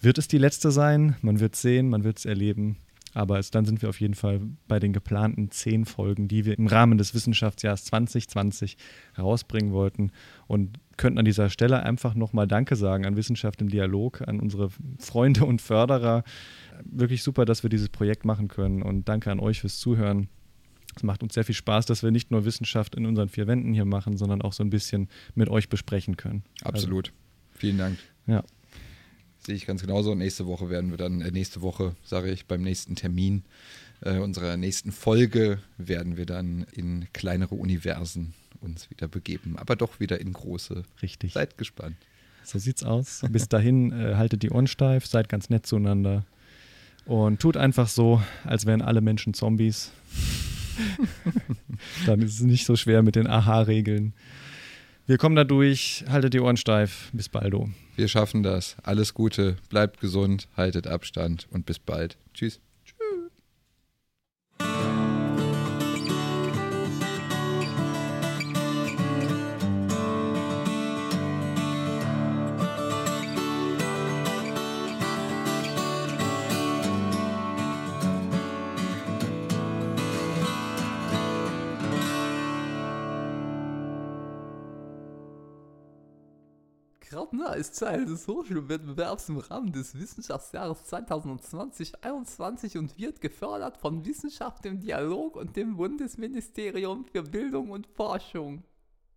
S2: Wird es die letzte sein? Man wird sehen, man wird es erleben. Aber es, dann sind wir auf jeden Fall bei den geplanten zehn Folgen, die wir im Rahmen des Wissenschaftsjahres 2020 herausbringen wollten. Und könnten an dieser Stelle einfach nochmal Danke sagen an Wissenschaft im Dialog, an unsere Freunde und Förderer. Wirklich super, dass wir dieses Projekt machen können. Und danke an euch fürs Zuhören. Es macht uns sehr viel Spaß, dass wir nicht nur Wissenschaft in unseren vier Wänden hier machen, sondern auch so ein bisschen mit euch besprechen können.
S3: Absolut. Also, Vielen Dank.
S2: Ja.
S3: Sehe ich ganz genauso. nächste Woche werden wir dann, äh, nächste Woche, sage ich, beim nächsten Termin äh, unserer nächsten Folge werden wir dann in kleinere Universen uns wieder begeben, aber doch wieder in große.
S2: Richtig.
S3: Seid gespannt.
S2: So sieht's aus. Bis dahin äh, haltet die Ohren steif, seid ganz nett zueinander und tut einfach so, als wären alle Menschen Zombies. dann ist es nicht so schwer mit den Aha-Regeln. Wir kommen da durch. Haltet die Ohren steif. Bis baldo.
S3: Wir schaffen das. Alles Gute. Bleibt gesund. Haltet Abstand und bis bald. Tschüss.
S4: Krautner ist Teil des Hochschulwettbewerbs im Rahmen des Wissenschaftsjahres 2020-21 und wird gefördert von Wissenschaft im Dialog und dem Bundesministerium für Bildung und Forschung.